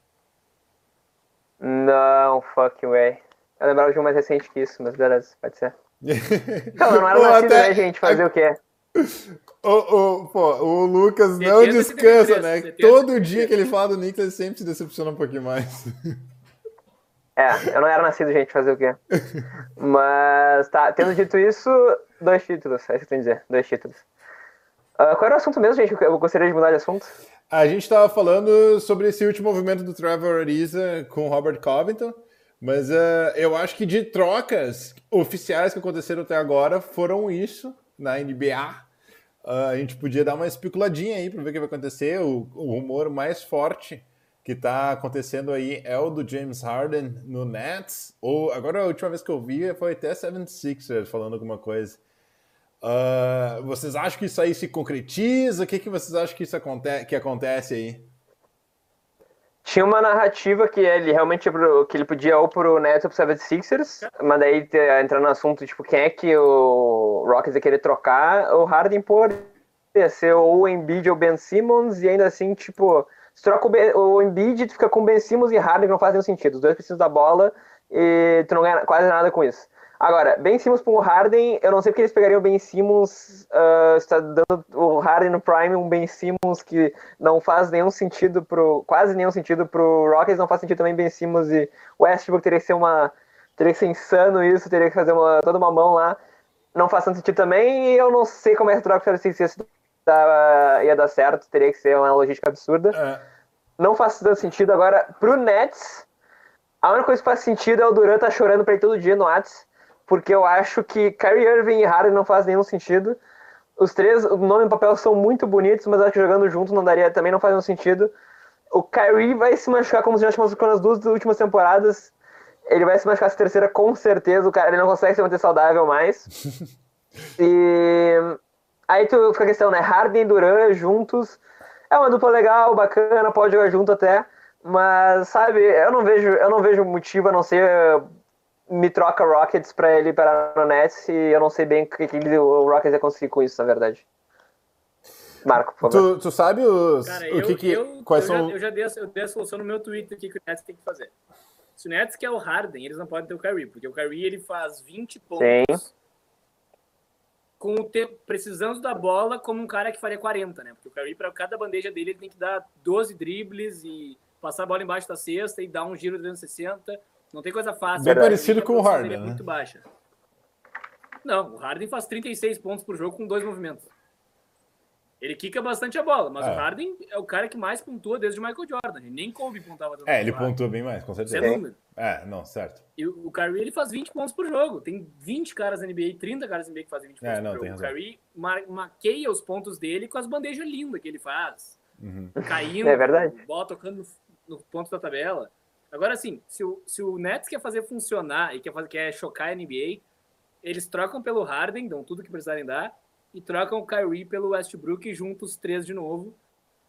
B: Não, fuck way. Eu lembrava de um mais recente que isso, mas beleza, pode ser. Não, não era nascido, até... né, gente? Fazer a... o quê?
A: O, o, pô, o Lucas não descansa, 73, né? 70, Todo 70. dia que ele fala do Knicks, ele sempre se decepciona um pouquinho mais.
B: É, eu não era nascido, gente, fazer o quê? Mas, tá, tendo dito isso, dois títulos, é isso que eu tenho dizer, dois títulos. Uh, qual era o assunto mesmo, gente? Eu gostaria de mudar de assunto.
A: A gente estava falando sobre esse último movimento do Trevor Ariza com Robert Covington, mas uh, eu acho que de trocas oficiais que aconteceram até agora foram isso na NBA. Uh, ah, a gente podia dar uma especuladinha aí para ver o que vai acontecer. O, o rumor mais forte que está acontecendo aí é o do James Harden no Nets, ou agora a última vez que eu vi foi até 76ers falando alguma coisa. Uh, vocês acham que isso aí se concretiza? O que, que vocês acham que isso acontece, que acontece aí?
B: Tinha uma narrativa que ele realmente que ele podia ou pro Nets ou pro 76ers, mas daí entrando no assunto, tipo, quem é que o Rockets ia querer trocar, o Harden poderia ser ou o Embiid ou o Ben Simmons, e ainda assim, tipo, se troca o, ben, o Embiid, tu fica com Ben Simmons e Harden, não faz nenhum sentido. Os dois precisam da bola e tu não ganha quase nada com isso. Agora, Ben Simmons o Harden, eu não sei porque eles pegariam o Ben Simmons, uh, está dando o Harden no Prime, um Ben Simmons que não faz nenhum sentido pro, quase nenhum sentido pro Rockets, não faz sentido também Ben Simmons e Westbrook teria que ser uma, teria que ser insano isso, teria que fazer uma, toda uma mão lá, não faz tanto sentido também, e eu não sei como é que troca se isso ia dar certo, teria que ser uma logística absurda. É. Não faz tanto sentido agora pro Nets, a única coisa que faz sentido é o Durant tá chorando pra ir todo dia no Whats porque eu acho que Kyrie Irving e Harden não faz nenhum sentido. Os três, o nome e o papel são muito bonitos, mas acho que jogando juntos não daria, também não faz nenhum sentido. O Kyrie vai se machucar como se já tivesse nas duas últimas temporadas. Ele vai se machucar essa terceira com certeza. O cara ele não consegue se manter saudável mais. e aí tu fica a questão, né? Harden e Duran juntos. É uma dupla legal, bacana, pode jogar junto até. Mas, sabe, eu não vejo, eu não vejo motivo a não ser me troca Rockets para ele para no Nets e eu não sei bem o que, que o Rockets ia conseguir com isso, na verdade. Marco, por
A: favor. Tu, tu sabe os, Cara, o eu, que, que
C: eu, quais eu são... Já, eu já dei a, eu dei a solução no meu Twitter aqui que o Nets tem que fazer. Se o Nets quer o Harden, eles não podem ter o Kyrie, porque o Kyrie ele faz 20 pontos Sim. com o tempo, precisando da bola como um cara que faria 40, né? Porque o Kyrie, para cada bandeja dele, ele tem que dar 12 dribles e passar a bola embaixo da cesta e dar um giro de 360 não tem coisa fácil.
A: Bem parecido com o Harden. É
C: né? muito baixa. Não, o Harden faz 36 pontos por jogo com dois movimentos. Ele quica bastante a bola, mas é. o Harden é o cara que mais pontua desde o Michael Jordan. Ele nem Kobe pontuava
A: tanto. É, ele pontua bem mais, com certeza.
C: é número.
A: É, não, certo.
C: E o Kyrie ele faz 20 pontos por jogo. Tem 20 caras na NBA, 30 caras na NBA que fazem 20 é, pontos é, não, por jogo. O Kyrie maqueia os pontos dele com as bandejas lindas que ele faz. Uhum. Caindo,
B: é verdade.
C: bola tocando no, no ponto da tabela. Agora, assim, se o, se o Nets quer fazer funcionar e quer, fazer, quer chocar a NBA, eles trocam pelo Harden, dão tudo que precisarem dar, e trocam o Kyrie pelo Westbrook e juntam os três de novo.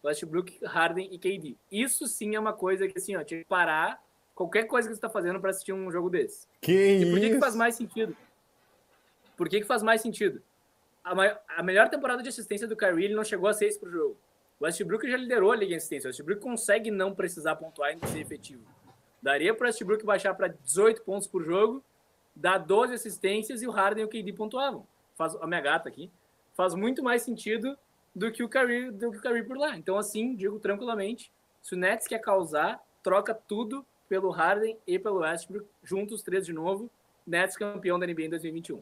C: Westbrook, Harden e KD. Isso sim é uma coisa que, assim, ó, tinha que parar qualquer coisa que você está fazendo para assistir um jogo desse.
A: Que
C: e por que, que faz mais sentido? Por que, que faz mais sentido? A, maior, a melhor temporada de assistência do Kyrie ele não chegou a seis pro jogo. O Westbrook já liderou a liga em assistência. O Westbrook consegue não precisar pontuar e ser efetivo. Daria para o Westbrook baixar para 18 pontos por jogo, dar 12 assistências e o Harden e o KD pontuavam. Faz a minha gata aqui. Faz muito mais sentido do que o Curry, do que o Curry por lá. Então assim, digo tranquilamente, se o Nets quer causar, troca tudo pelo Harden e pelo Westbrook, juntos os três de novo. Nets campeão da NBA em 2021.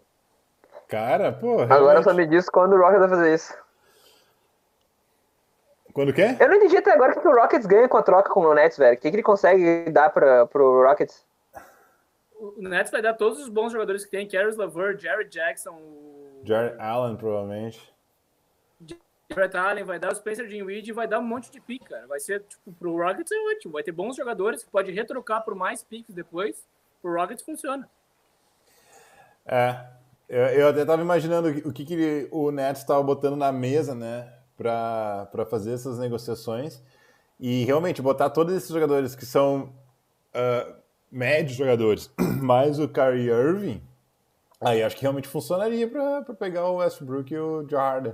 A: Cara, pô.
B: Realmente... Agora só me diz quando o Rockets vai fazer isso.
A: Quando quer?
B: Eu não entendi até agora o que o Rockets ganha com a troca com o Nets, velho. O que, que ele consegue dar para pro Rockets?
C: O Nets vai dar todos os bons jogadores que tem. Caris LeVert, Jared Jackson. O...
A: Jared Allen, provavelmente.
C: Jared Allen vai dar o Spencer Dinwiddie e vai dar um monte de pick, cara. Vai ser, tipo, pro Rockets é ótimo. Vai ter bons jogadores que pode retrocar por mais picks depois. Pro Rockets funciona.
A: É. Eu, eu até tava imaginando o que, que o Nets estava botando na mesa, né? Para fazer essas negociações e realmente botar todos esses jogadores que são uh, médios jogadores, mais o Kyrie Irving, aí acho que realmente funcionaria para pegar o Westbrook e o Jordan.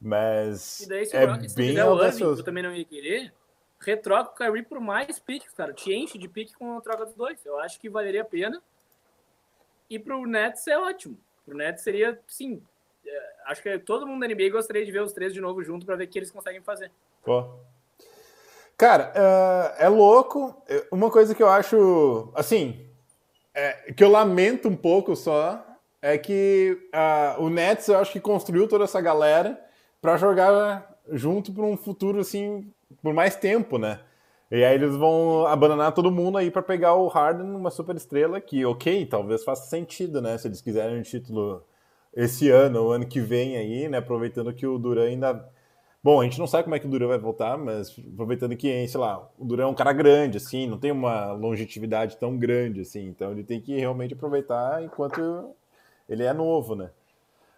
A: Mas
C: e daí, se é o bem audacioso. eu também não ia querer, retroca o Kyrie por mais piques, cara. Te enche de pique com a troca dos dois. Eu acho que valeria a pena. E pro Nets é ótimo. Pro Nets seria, sim, acho que todo mundo da NBA gostaria de ver os três de novo junto para ver o que eles conseguem fazer.
A: Pô. Cara, uh, é louco. Uma coisa que eu acho, assim, é, que eu lamento um pouco só, é que uh, o Nets, eu acho que construiu toda essa galera para jogar junto para um futuro, assim, por mais tempo, né? E aí eles vão abandonar todo mundo aí para pegar o Harden, uma super estrela que, ok, talvez faça sentido, né? Se eles quiserem um título esse ano, o ano que vem aí, né? Aproveitando que o Duran ainda. Bom, a gente não sabe como é que o Duran vai voltar, mas aproveitando que, sei lá, o Duran é um cara grande, assim, não tem uma longevidade tão grande, assim, então ele tem que realmente aproveitar enquanto ele é novo, né?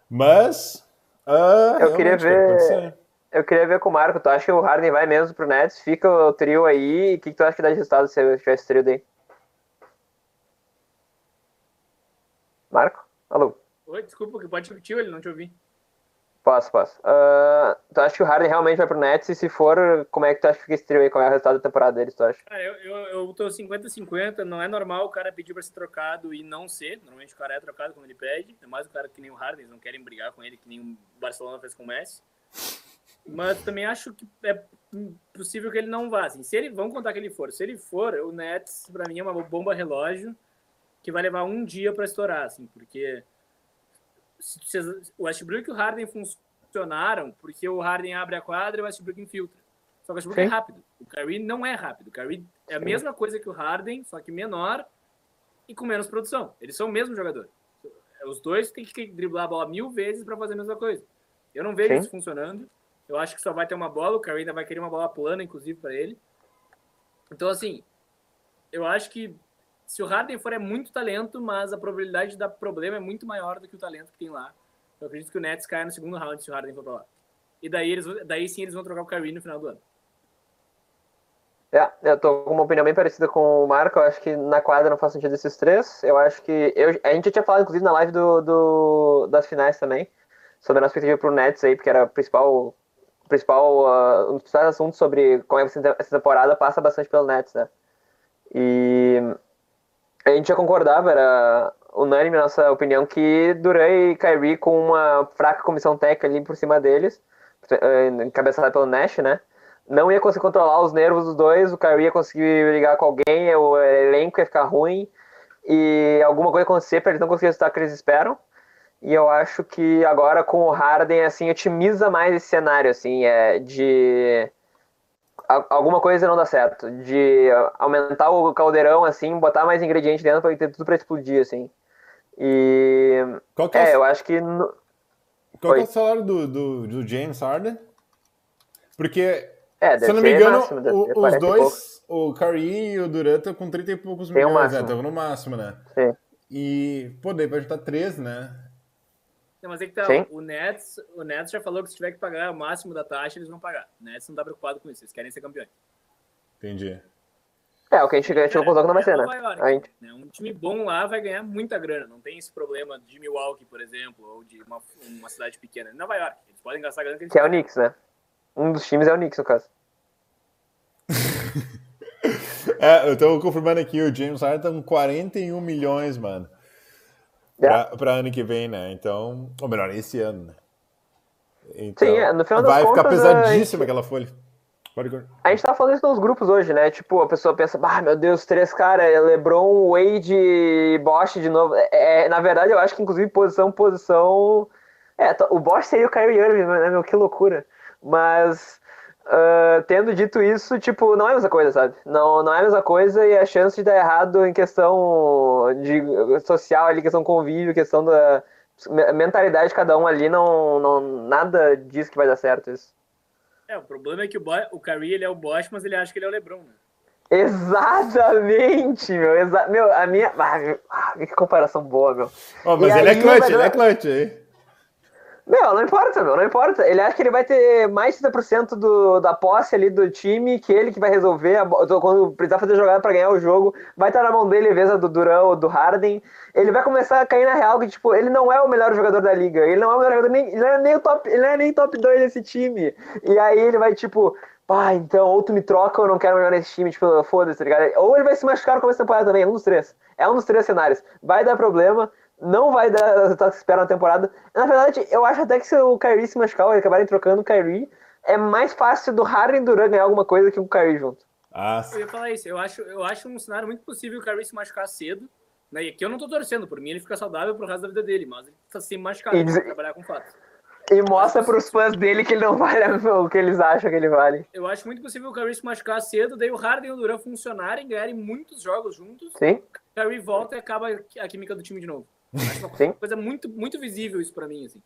A: Mas. Uh,
B: eu queria ver. Eu queria ver com o Marco. Tu acha que o Harden vai mesmo pro Nets? Fica o trio aí. O que, que tu acha que dá de resultado se tiver esse trio daí? Marco? Alô?
C: Oi, desculpa, que pode repetir, ele não te ouvi.
B: Posso, posso. Uh, tu acha que o Harden realmente vai pro Nets? E se for, como é que tu acha que fica esse trio aí? Qual é o resultado da temporada deles, tu acha?
C: Cara, eu, eu, eu tô 50-50. Não é normal o cara pedir pra ser trocado e não ser. Normalmente o cara é trocado quando ele pede. É mais o cara que nem o Harden, eles não querem brigar com ele, que nem o Barcelona fez com o Messi. Mas também acho que é possível que ele não vá. Assim. Se ele, vamos contar que ele for. Se ele for, o Nets, para mim, é uma bomba relógio que vai levar um dia para estourar, assim, porque o Westbrook e o Harden funcionaram porque o Harden abre a quadra e o Westbrook infiltra. Só que o Westbrook é Sim. é rápido. O Curry não é rápido. O Curry é a mesma coisa que o Harden, só que menor e com menos produção. Eles são o mesmo jogador. Os dois têm que driblar a bola mil vezes para fazer a mesma coisa. Eu não vejo Sim. isso funcionando. Eu acho que só vai ter uma bola. O Curry ainda vai querer uma bola plana, inclusive, para ele. Então, assim, eu acho que se o Harden for, é muito talento, mas a probabilidade de dar problema é muito maior do que o talento que tem lá. Eu acredito que o Nets caia no segundo round se o Harden for pra lá. E daí, eles, daí sim eles vão trocar o Kyrie no final do ano.
B: É, eu tô com uma opinião bem parecida com o Marco. Eu acho que na quadra não faz sentido esses três. Eu acho que. Eu, a gente tinha falado, inclusive, na live do, do das finais também, sobre a nossa perspectiva pro Nets aí, porque era o principal. principal uh, um dos principais assuntos sobre como é que essa temporada passa bastante pelo Nets, né? E a gente já concordava, era unânime nossa opinião que Duran e Kyrie com uma fraca comissão técnica ali por cima deles, eh, encabeçada pelo Nash, né? Não ia conseguir controlar os nervos dos dois, o Kyrie ia conseguir ligar com alguém, o elenco ia ficar ruim e alguma coisa acontecer para eles não conseguirem resultado que eles esperam. E eu acho que agora com o Harden, assim, otimiza mais esse cenário, assim, é de alguma coisa não dá certo. De aumentar o caldeirão, assim, botar mais ingrediente dentro para ter tudo para explodir, assim. E. Qual que é, é eu acho que. No...
A: Qual que é o salário do, do, do James Harden? Porque, é, se eu não me engano, máximo, o, os dois, o Curry e o Durant, estão com 30 e poucos milhões, um né? Estão no máximo, né?
B: Sim.
A: E, pô, daí vai juntar 13, né?
C: Não, mas é que tá, o Nets, o Nets já falou que se tiver que pagar o máximo da taxa, eles vão pagar. O Nets não tá preocupado com isso, eles querem ser campeões.
A: Entendi.
B: É, o que a gente, a é, concordou que não vai ser, né?
C: a gente... né? Um time bom lá vai ganhar muita grana. Não tem esse problema de Milwaukee, por exemplo, ou de uma, uma cidade pequena. Nova York, eles podem gastar grana que eles
B: Que é o Knicks, né? Um dos times é o Knicks, no caso.
A: é, eu tô confirmando aqui, o James Harden tá com 41 milhões, mano. Yeah. Pra, pra, ano que vem, né? Então, ou melhor, esse ano, né? Então, Sim, é, no final
B: Vai
A: ficar pesadíssima aquela folha.
B: A gente tava falando isso nos grupos hoje, né? Tipo, a pessoa pensa, ah, meu Deus, três caras, LeBron, Wade e Bosch de novo. É, é, na verdade, eu acho que inclusive posição, posição. É, o Bosch seria o Kyrie Irving, né, meu? Que loucura. Mas Uh, tendo dito isso, tipo, não é a mesma coisa, sabe? Não, não é a mesma coisa e a chance de dar errado em questão de social ali, questão convívio, questão da mentalidade de cada um ali, não, não nada diz que vai dar certo isso.
C: É, o problema é que o, Boy, o Curry, ele é o Bosch, mas ele acha que ele é o LeBron, né?
B: Exatamente, meu. Exa meu, a minha. Ah, que comparação boa, meu.
A: Oh, mas e ele é aí, é clutch, ele é clutch, hein?
B: Meu, não importa, meu, não importa. Ele acha que ele vai ter mais de 30% do, da posse ali do time, que ele que vai resolver. A, quando precisar fazer jogada para ganhar o jogo, vai estar na mão dele vez do Durão ou do Harden. Ele vai começar a cair na real que, tipo, ele não é o melhor jogador da liga. Ele não é o melhor jogador, nem, ele não é nem o top, ele não é nem top 2 desse time. E aí ele vai, tipo, pá, então, ou tu me troca ou não quero jogar nesse time, tipo, foda-se, tá ligado? Ou ele vai se machucar no começo da temporada também, é um dos três. É um dos três cenários. Vai dar problema não vai dar o resultado que espera na temporada. Na verdade, eu acho até que se o Kyrie se machucar ou acabarem trocando o Kyrie, é mais fácil do Harden Duran ganhar alguma coisa que o Kyrie junto.
C: Ah, eu ia falar isso. Eu acho, eu acho um cenário muito possível o Kyrie se machucar cedo. Né? E aqui eu não tô torcendo. Por mim, ele fica saudável pro resto da vida dele. Mas ele tá sempre machucado. E diz... trabalhar com fatos.
B: E mostra para os fãs dele que ele não vale o que eles acham que ele vale.
C: Eu acho muito possível o Kyrie se machucar cedo, daí o Harden e o Duran funcionarem, ganharem muitos jogos juntos.
B: Sim. O
C: Kyrie volta e acaba a química do time de novo. Acho uma Sim. coisa muito, muito visível isso para mim, assim.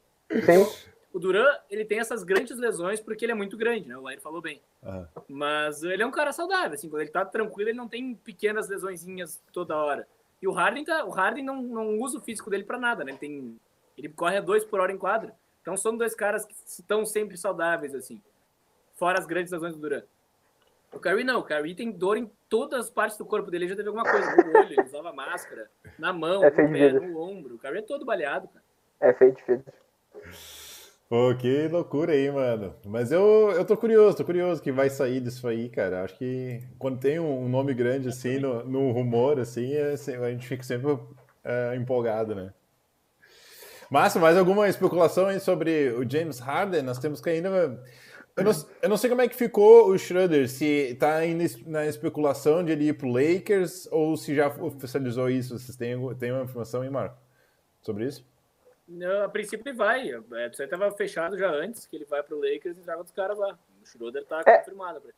B: Sim.
C: O Duran, ele tem essas grandes lesões porque ele é muito grande, né? O Lair falou bem. Uhum. Mas ele é um cara saudável, assim, quando ele tá tranquilo, ele não tem pequenas lesõezinhas toda hora. E o Harden, tá, o Harden não, não usa o físico dele para nada, né? Ele tem Ele corre a dois por hora em quadra. Então são dois caras que estão sempre saudáveis, assim. Fora as grandes lesões do Duran. O Curry não, o Curry tem dor em todas as partes do corpo dele, já teve alguma coisa no olho, ele usava máscara, na mão,
B: É
C: no pé,
B: vidro.
C: no ombro. O Curry é todo baleado, cara.
B: É feio de vidro.
A: Pô, que loucura aí, mano. Mas eu, eu tô curioso, tô curioso que vai sair disso aí, cara. Acho que quando tem um nome grande assim no, no rumor, assim, é, a gente fica sempre é, empolgado, né? Márcio, mais alguma especulação aí sobre o James Harden? Nós temos que ainda. Eu não, eu não sei como é que ficou o Schroeder, se tá na especulação de ele ir pro Lakers ou se já oficializou isso. Vocês têm, têm uma informação aí, Marco? Sobre isso?
C: Não, a princípio ele vai. É, Isso aí tava fechado já antes, que ele vai pro Lakers e traga outros caras lá. O Schroeder tá
B: É.
C: confirmado. pra ele.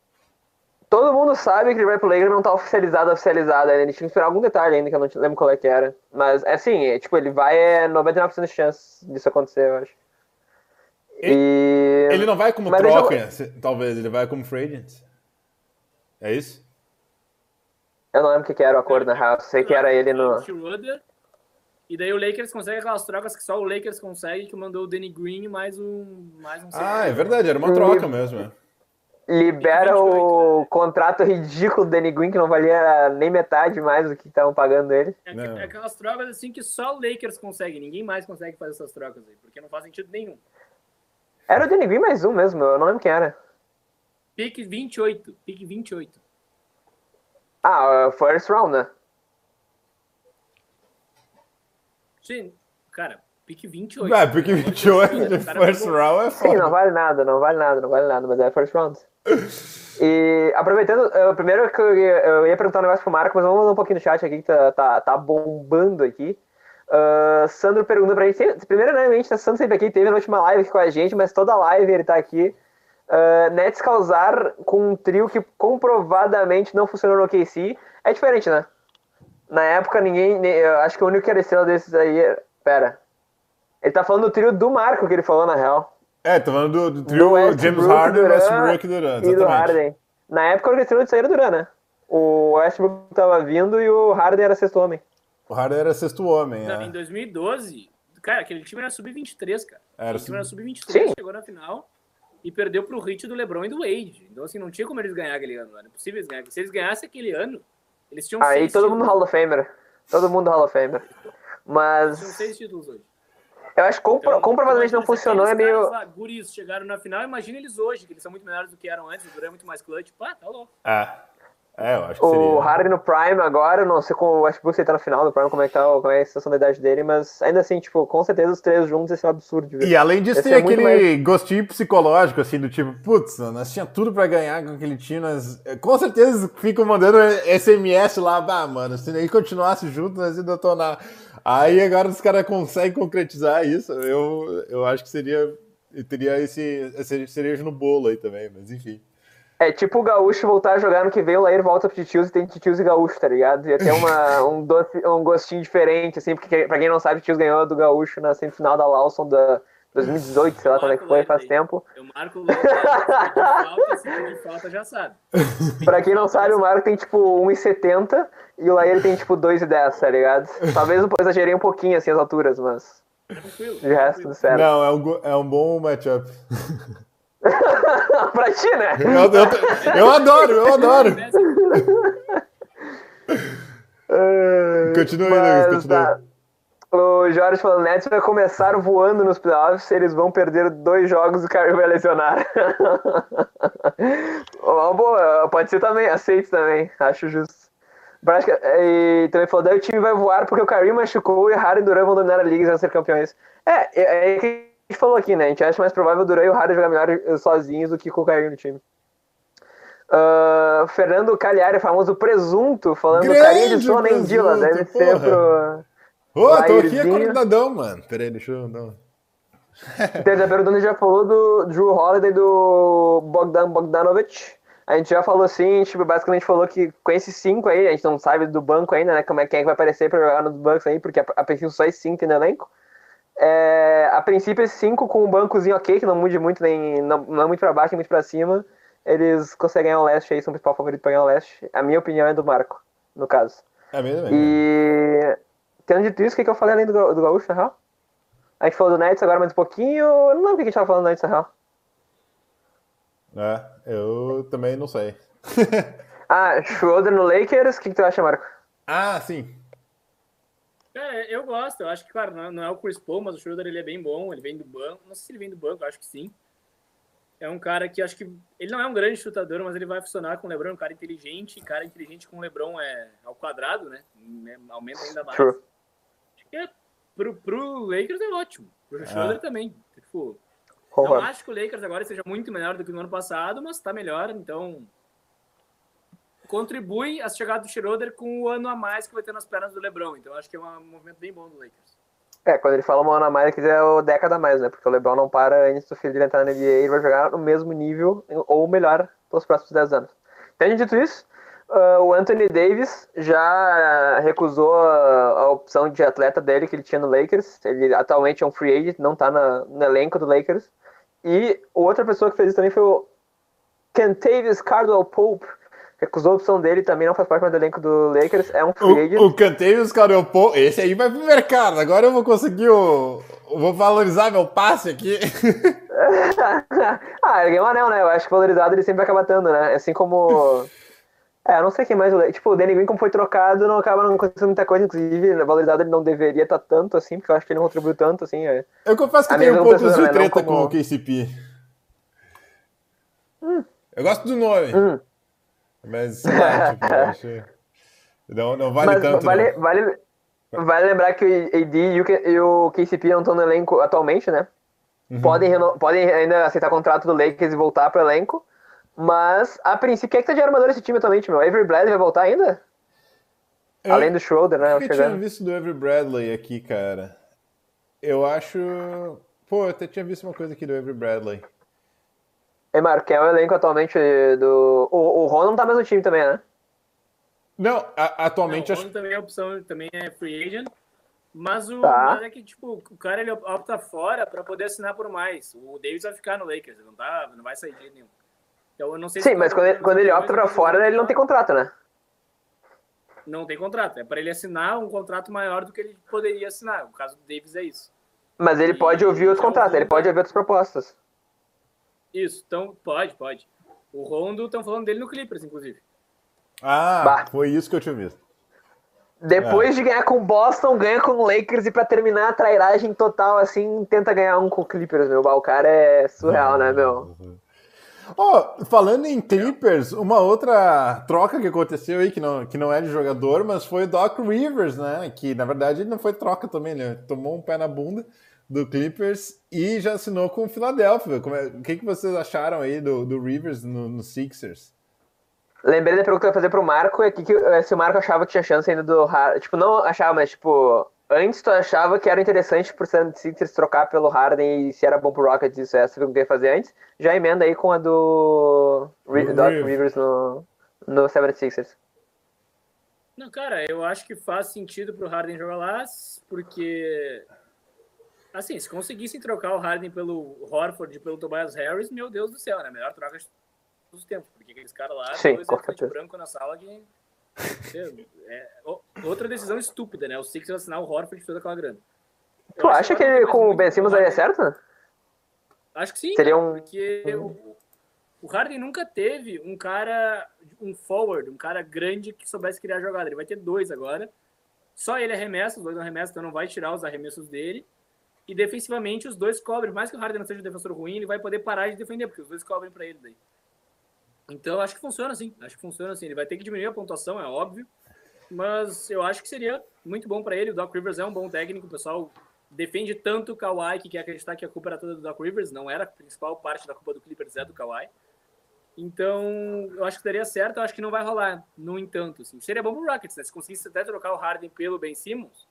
B: Todo mundo sabe que ele vai pro Lakers, não tá oficializado, oficializado ainda. Ele tinha que esperar algum detalhe ainda, que eu não te- lembro qual é que era. Mas, é assim, é, tipo, ele vai, é 99% de chance disso acontecer, eu acho. E...
A: Ele não vai como
B: Mas eu-
A: troca, se- talvez, ele vai como free agent. É isso?
B: Eu não lembro o que, que era o acordo, na real. Sei que era ele no...
C: E daí o Lakers consegue aquelas trocas que só o Lakers consegue, que mandou o Danny Green mais um. Mais um
A: Ah, é verdade, era uma troca mesmo. é.
B: Libera
C: 28,
B: o contrato ridículo do Danny Green, que não valia nem metade mais do que estavam pagando ele.
C: É, é aquelas trocas assim que só o Lakers consegue, ninguém mais consegue fazer essas trocas aí, porque não faz sentido nenhum.
B: Era o Danny Green mais um mesmo, eu não lembro quem era.
C: Pique 28, pique 28.
B: Ah, o first round, né?
C: Sim, cara, pique 28.
A: Ah, porque 28 de first round é
B: Sim, não
A: foda.
B: vale nada, não vale nada, não vale nada, mas é first round. E aproveitando, eu, primeiro que eu, ia- eu ia perguntar um negócio pro Marco, mas vamos mandar um pouquinho no chat aqui que tá, tá, tá bombando aqui. Ah, Sandro perguntou pra gente, primeiramente, tá Sandro sempre aqui, teve na última live aqui com a gente, mas toda live ele tá aqui. Uh, Nets causar com um trio que comprovadamente não funcionou no OKC é diferente, né? Na época, ninguém. nem- eu acho que o único que era estrela desses aí. era- Pera. Ele tá falando do trio do Marco que ele falou, na real.
A: É, tô falando do, do
B: Do
A: trio
B: Westbrook,
A: James Harden,
B: Durant
A: Westbrook e Durant,
B: E do. Harden. Na época, o estrela disso aí era o Duran, né? O Westbrook tava vindo e o Harden era sexto homem.
A: O Harden era sexto homem,
C: Não,
A: é.
C: Em 2012, cara, aquele time era sub-23, cara.
A: Era
C: Aquele time era
A: sub-
C: sub-23,
B: Sim.
C: chegou na final e perdeu pro hit do LeBron e do Wade. Então, assim, não tinha como eles ganhar aquele ano. Era possível eles ganharem. Se eles ganhassem aquele ano, eles tinham
B: Aí todo
C: títulos.
B: mundo Hall of Famer. Todo mundo Hall of Famer.
C: Eles tinham
B: Mas
C: seis títulos hoje.
B: eu acho que compro-
C: Então,
B: comprovadamente não funcionou, é meio.
C: Lá, guris chegaram na final, imagina eles hoje, que eles são muito melhores do que eram antes, o Duran é muito mais clutch. Pá, tá louco.
A: É. É, eu acho que
B: O
A: seria.
B: Harden no Prime agora, eu não sei como o Westbrook se tá no final do Prime, como é que tá, como é a situação da idade dele, mas ainda assim, tipo, com certeza os três juntos esse é um absurdo ver.
A: E além disso, tem aquele gostinho psicológico, assim, do tipo, putz, nós tinha tudo pra ganhar com aquele time, nós com certeza ficam mandando SMS lá, bah, mano, se ele continuasse junto, nós ia detonar. Aí agora os caras conseguem concretizar isso, eu, eu acho que seria, teria esse, esse cereja no bolo aí também, mas enfim.
B: É tipo o Gaúcho voltar a jogar no que vem, o Lair volta pro Titius e tem Titius e Gaúcho, tá ligado? Ia ter uma, um, doce, um gostinho diferente, assim, porque pra quem não sabe, o Titius ganhou do Gaúcho na semifinal da Lawson da 2018, sei lá quando é que foi, faz tempo.
C: Eu marco o falta, se de falta já sabe.
B: Pra quem não sabe, o Marco tem tipo 1,70 e o Lair tem tipo 2,10, tá ligado? Talvez eu exagerei um pouquinho assim as alturas, mas
C: Tranquilo.
B: de resto tudo certo.
A: Não, é um, é um bom matchup.
B: pra ti, né?
A: Eu, eu, eu adoro, eu adoro. Continua aí, continua.
B: tá. O Jorge falando, Nets vai começar voando nos playoffs, eles vão perder dois jogos e o Kyrie vai lesionar. Uma boa, pode ser também, aceito também, acho justo. Prática- E também falou, daí o time vai voar porque o Kyrie machucou e o Harden e o Durant vão dominar a liga e vão ser campeões. É, é, é gente falou aqui, né? A gente acha mais provável o Durant e o Harden jogar melhor eh, sozinhos do que com o Kyrie no time. Ah, Fernando Cagliari, famoso presunto, falando
A: Grande
B: carinha de sono em Dila, deve ser
A: porra.
B: pro...
A: Ô, tô aqui acordadão, mano. Pera aí, deixa eu dar.
B: Então, já perguntando, já falou do Drew Holiday e do Bogdan Bogdanovic. A gente já falou assim, tipo, basicamente falou que com esses cinco aí, a gente não sabe do banco ainda, né? Como é quem é que vai aparecer pra jogar nos bancos aí, porque a, a princípio só esses cinco tem no elenco. É, a princípio, esses cinco com um bancozinho ok, que não mude muito, nem não, não é muito pra baixo, nem muito pra cima, eles conseguem ganhar o leste aí, são o principal favorito pra ganhar o leste. A minha opinião é do Marco, no caso.
A: É mesmo, é mesmo.
B: E tendo dito isso, o que, que eu falei além do, do Gaúcho, na real? A gente falou do Nets agora mais um pouquinho. Eu não lembro o que a gente tava falando antes, na real.
A: É, eu também não sei.
B: ah, Schroeder no Lakers, o que, que tu acha, Marco?
A: Ah, sim.
C: É, eu gosto. Eu acho que, claro, não é o Chris Paul, mas o Schroeder ele é bem bom. Ele vem do banco. Não sei se ele vem do banco, acho que sim. É um cara que acho que. Ele não é um grande chutador, mas ele vai funcionar com o Lebron. É um cara inteligente. Cara inteligente com o Lebron é ao quadrado, né? É, aumenta ainda mais. True. Acho que é, pro, pro Lakers é ótimo. Pro Schroeder ah. também. Tipo, não acho que o Lakers agora seja muito melhor do que no ano passado, mas tá melhor, então contribui a chegada do Schroeder com o ano a mais que vai ter nas pernas do LeBron. Então acho que é um movimento bem bom do Lakers.
B: É, quando ele fala um ano a mais, ele quiser o década a mais, né? Porque o LeBron não para antes do filho dele entrar na NBA, ele vai jogar no mesmo nível ou melhor pelos próximos 10 anos. Tendo dito isso, uh, o Anthony Davis já recusou a, a, opção de atleta dele que ele tinha no Lakers. Ele atualmente é um free agent, não tá na, no elenco do Lakers. E outra pessoa que fez isso também foi o Kentavious Cardwell Pope, recusou a opção dele, também não faz parte do elenco do Lakers, é um free agent.
A: O, o Kentavious Cardwell Pope, esse aí vai pro mercado, agora eu vou conseguir o... Eu vou valorizar meu passe aqui.
B: ah, ele ganhou um anel, né? Eu acho que valorizado ele sempre vai acabar tendo, né? Assim como... É, eu não sei quem mais. Tipo, o Danny Green, como foi trocado, não acaba não acontecendo muita coisa. Inclusive, na valorizado ele não deveria estar tá tanto assim, porque eu acho que ele não contribuiu tanto assim. É.
A: Eu confesso que tenho um pouco de treta como... com o KCP. Hum. Eu gosto do nome. Hum. Mas, sei lá, tipo, acho... não, não vale
B: Mas
A: tanto.
B: Vale, não. vale, vale lembrar que o AD e o KCP não estão no elenco atualmente, né? Uhum. Podem, podem ainda aceitar contrato do Lakers e voltar pro elenco. Mas, a princípio, quem é que tá de armador esse time atualmente, meu? Avery Bradley vai voltar ainda? Eu, Além do Schroeder, né?
A: Eu tinha visto do Avery Bradley aqui, cara. Eu acho... Pô, eu até tinha visto uma coisa aqui do Avery Bradley.
B: E, Marco, quem é o elenco atualmente do... O, o Ron não tá mais no time também, né?
A: Não, a, atualmente...
C: Não, o Ron acho... também é opção, também é free agent. Mas o tá. é que, tipo, o cara ele opta fora pra poder assinar por mais. O Davis vai ficar no Lakers, não, tá, não vai sair de nenhum.
B: Então, eu não sei Sim, se mas quando ele, quando ele opta pra fora, ele não tem contrato, né?
C: Não tem contrato. É para ele assinar um contrato maior do que ele poderia assinar. O caso do Davis é isso.
B: Mas ele e, pode ouvir outros contratos, ele pode ouvir outras propostas.
C: Isso, então pode, pode. O Rondo, estão falando dele no Clippers, inclusive.
A: Ah, bah. foi isso que eu tinha visto.
B: Depois é. de ganhar com o Boston, ganha com o Lakers e para terminar a trairagem total, assim, tenta ganhar um com o Clippers, meu. O cara é surreal, né, meu?
A: Oh, falando em Clippers, uma outra troca que aconteceu aí, que não, que não é de jogador, mas foi o Doc Rivers, né? Que na verdade não foi troca também, né? Tomou um pé na bunda do Clippers e já assinou com o Philadelphia. É, o que, que vocês acharam aí do, do Rivers no, no Sixers?
B: Lembrei da pergunta que eu ia fazer pro Marco, é que, que, se o Marco achava que tinha chance ainda do Tipo, não achava, mas tipo, Antes tu achava que era interessante por ser Sixers trocar pelo Harden e se era bom pro Rockets, isso é o que ia fazer antes. Já emenda aí com a do Doc Rivers no, no 76ers.
C: Não, cara, eu acho que faz sentido pro Harden jogar lá, porque assim, se conseguissem trocar o Harden pelo Horford e pelo Tobias Harris, meu Deus do céu, né? Melhor troca de todos os tempos, porque aqueles caras lá,
B: Sim, dois
C: branco na sala que é, outra decisão estúpida, né? O Sixers assinar o Horford de toda aquela grana.
B: Tu acha que ele, com o Ben Simmons daria certo?
C: Acho que sim.
B: Seria um...
C: Porque o, o Harden nunca teve um cara, um forward, um cara grande que soubesse criar jogada. Ele vai ter dois agora. Só ele arremessa, os dois arremessam, então não vai tirar os arremessos dele. E defensivamente os dois cobrem. Mais que o Harden não seja um defensor ruim, ele vai poder parar de defender, porque os dois cobrem para ele daí. Então, acho que funciona assim. Acho que funciona assim. Ele vai ter que diminuir a pontuação, é óbvio. Mas eu acho que seria muito bom para ele. O Doc Rivers é um bom técnico. O pessoal defende tanto o Kawhi que quer acreditar que a culpa era toda do Doc Rivers. Não era a principal parte da culpa do Clippers, é do Kawhi. Então, eu acho que daria certo. Eu acho que não vai rolar, no entanto. Assim. Seria bom pro Rockets, né? Se conseguisse até trocar o Harden pelo Ben Simmons,